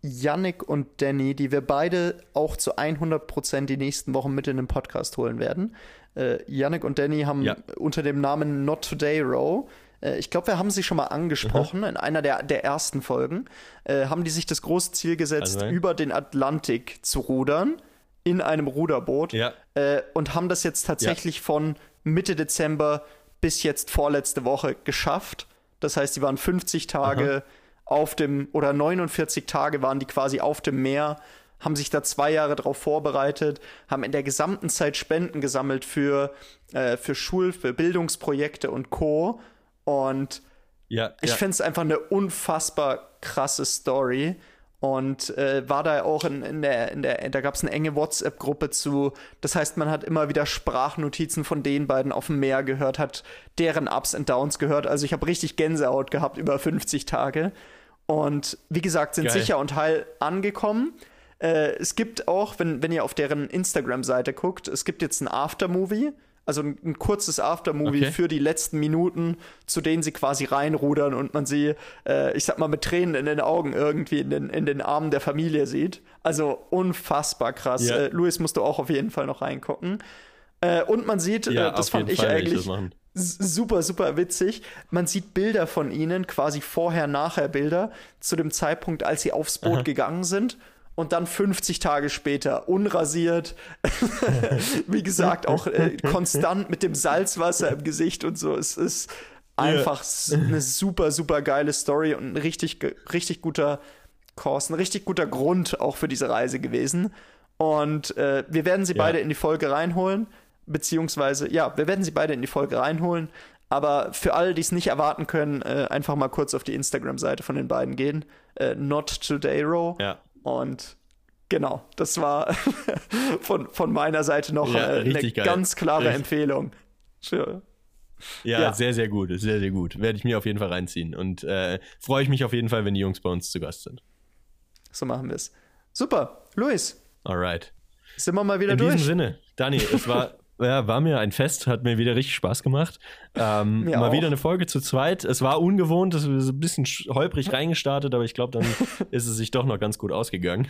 Yannick und Danny, die wir beide auch zu 100% die nächsten Wochen mit in den Podcast holen werden. Äh, Yannick und Danny haben ja. unter dem Namen Not Today Row äh, ich glaube, wir haben sie schon mal angesprochen mhm. in einer der, der ersten Folgen. Äh, haben die sich das große Ziel gesetzt, also, über den Atlantik zu rudern in einem Ruderboot ja. äh, und haben das jetzt tatsächlich ja. von Mitte Dezember bis jetzt vorletzte Woche geschafft. Das heißt, sie waren 50 Tage Aha. auf dem, oder 49 Tage waren die quasi auf dem Meer, haben sich da zwei Jahre darauf vorbereitet, haben in der gesamten Zeit Spenden gesammelt für, äh, für Schul-, für Bildungsprojekte und Co. Und ja, ich ja. finde es einfach eine unfassbar krasse Story und äh, war da auch in, in, der, in der, da gab es eine enge WhatsApp-Gruppe zu. Das heißt, man hat immer wieder Sprachnotizen von den beiden auf dem Meer gehört, hat deren Ups und Downs gehört. Also ich habe richtig Gänsehaut gehabt über 50 Tage. Und wie gesagt, sind Geil. sicher und heil angekommen. Äh, es gibt auch, wenn, wenn ihr auf deren Instagram-Seite guckt, es gibt jetzt ein Aftermovie also ein, ein kurzes Aftermovie okay. für die letzten Minuten, zu denen sie quasi reinrudern und man sie, äh, ich sag mal, mit Tränen in den Augen irgendwie in den, in den Armen der Familie sieht. Also unfassbar krass. Ja. Äh, Luis musst du auch auf jeden Fall noch reingucken. Äh, und man sieht, ja, äh, das fand ich Fall eigentlich super, super witzig. Man sieht Bilder von ihnen, quasi vorher, nachher Bilder, zu dem Zeitpunkt, als sie aufs Boot Aha. gegangen sind und dann 50 Tage später unrasiert. Wie gesagt, auch äh, konstant mit dem Salzwasser im Gesicht und so. Es ist einfach yeah. eine super, super geile Story und ein richtig, richtig guter Kurs, ein richtig guter Grund auch für diese Reise gewesen. Und äh, wir werden sie ja. beide in die Folge reinholen. Beziehungsweise, ja, wir werden sie beide in die Folge reinholen. Aber für alle, die es nicht erwarten können, äh, einfach mal kurz auf die Instagram-Seite von den beiden gehen. Äh, Not Today Row. Ja. Und genau, das war von, von meiner Seite noch ja, äh, eine geil. ganz klare richtig. Empfehlung. Sure. Ja, ja, sehr, sehr gut. Sehr, sehr gut. Werde ich mir auf jeden Fall reinziehen. Und äh, freue ich mich auf jeden Fall, wenn die Jungs bei uns zu Gast sind. So machen wir es. Super. Luis. Alright. Sind wir mal wieder In durch? In diesem Sinne, Dani, es war ja, war mir ein Fest, hat mir wieder richtig Spaß gemacht. Ähm, mal auch. wieder eine Folge zu zweit. Es war ungewohnt, es ist ein bisschen holprig reingestartet, aber ich glaube, dann ist es sich doch noch ganz gut ausgegangen.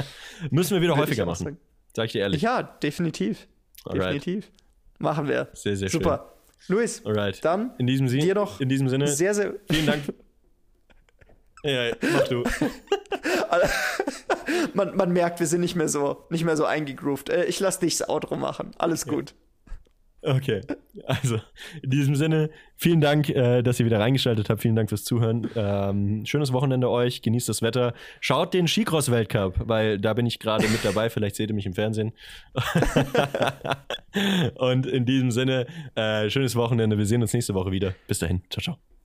Müssen wir wieder Würde häufiger machen. Sag ich dir ehrlich. Ja, definitiv. Alright. Definitiv. Machen wir. Sehr, sehr Super. schön. Super. Luis, Alright. dann in diesem Sinne, dir noch in diesem Sinne sehr, sehr vielen Dank. ja, mach du. man, man merkt, wir sind nicht mehr so, nicht mehr so eingegroovt. Äh, ich lass dich das Outro machen. Alles gut. Okay, also in diesem Sinne, vielen Dank, äh, dass ihr wieder reingeschaltet habt. Vielen Dank fürs Zuhören. Ähm, schönes Wochenende euch, genießt das Wetter. Schaut den Skicross-Weltcup, weil da bin ich gerade mit dabei. Vielleicht seht ihr mich im Fernsehen. Und in diesem Sinne, äh, schönes Wochenende. Wir sehen uns nächste Woche wieder. Bis dahin. Ciao, ciao.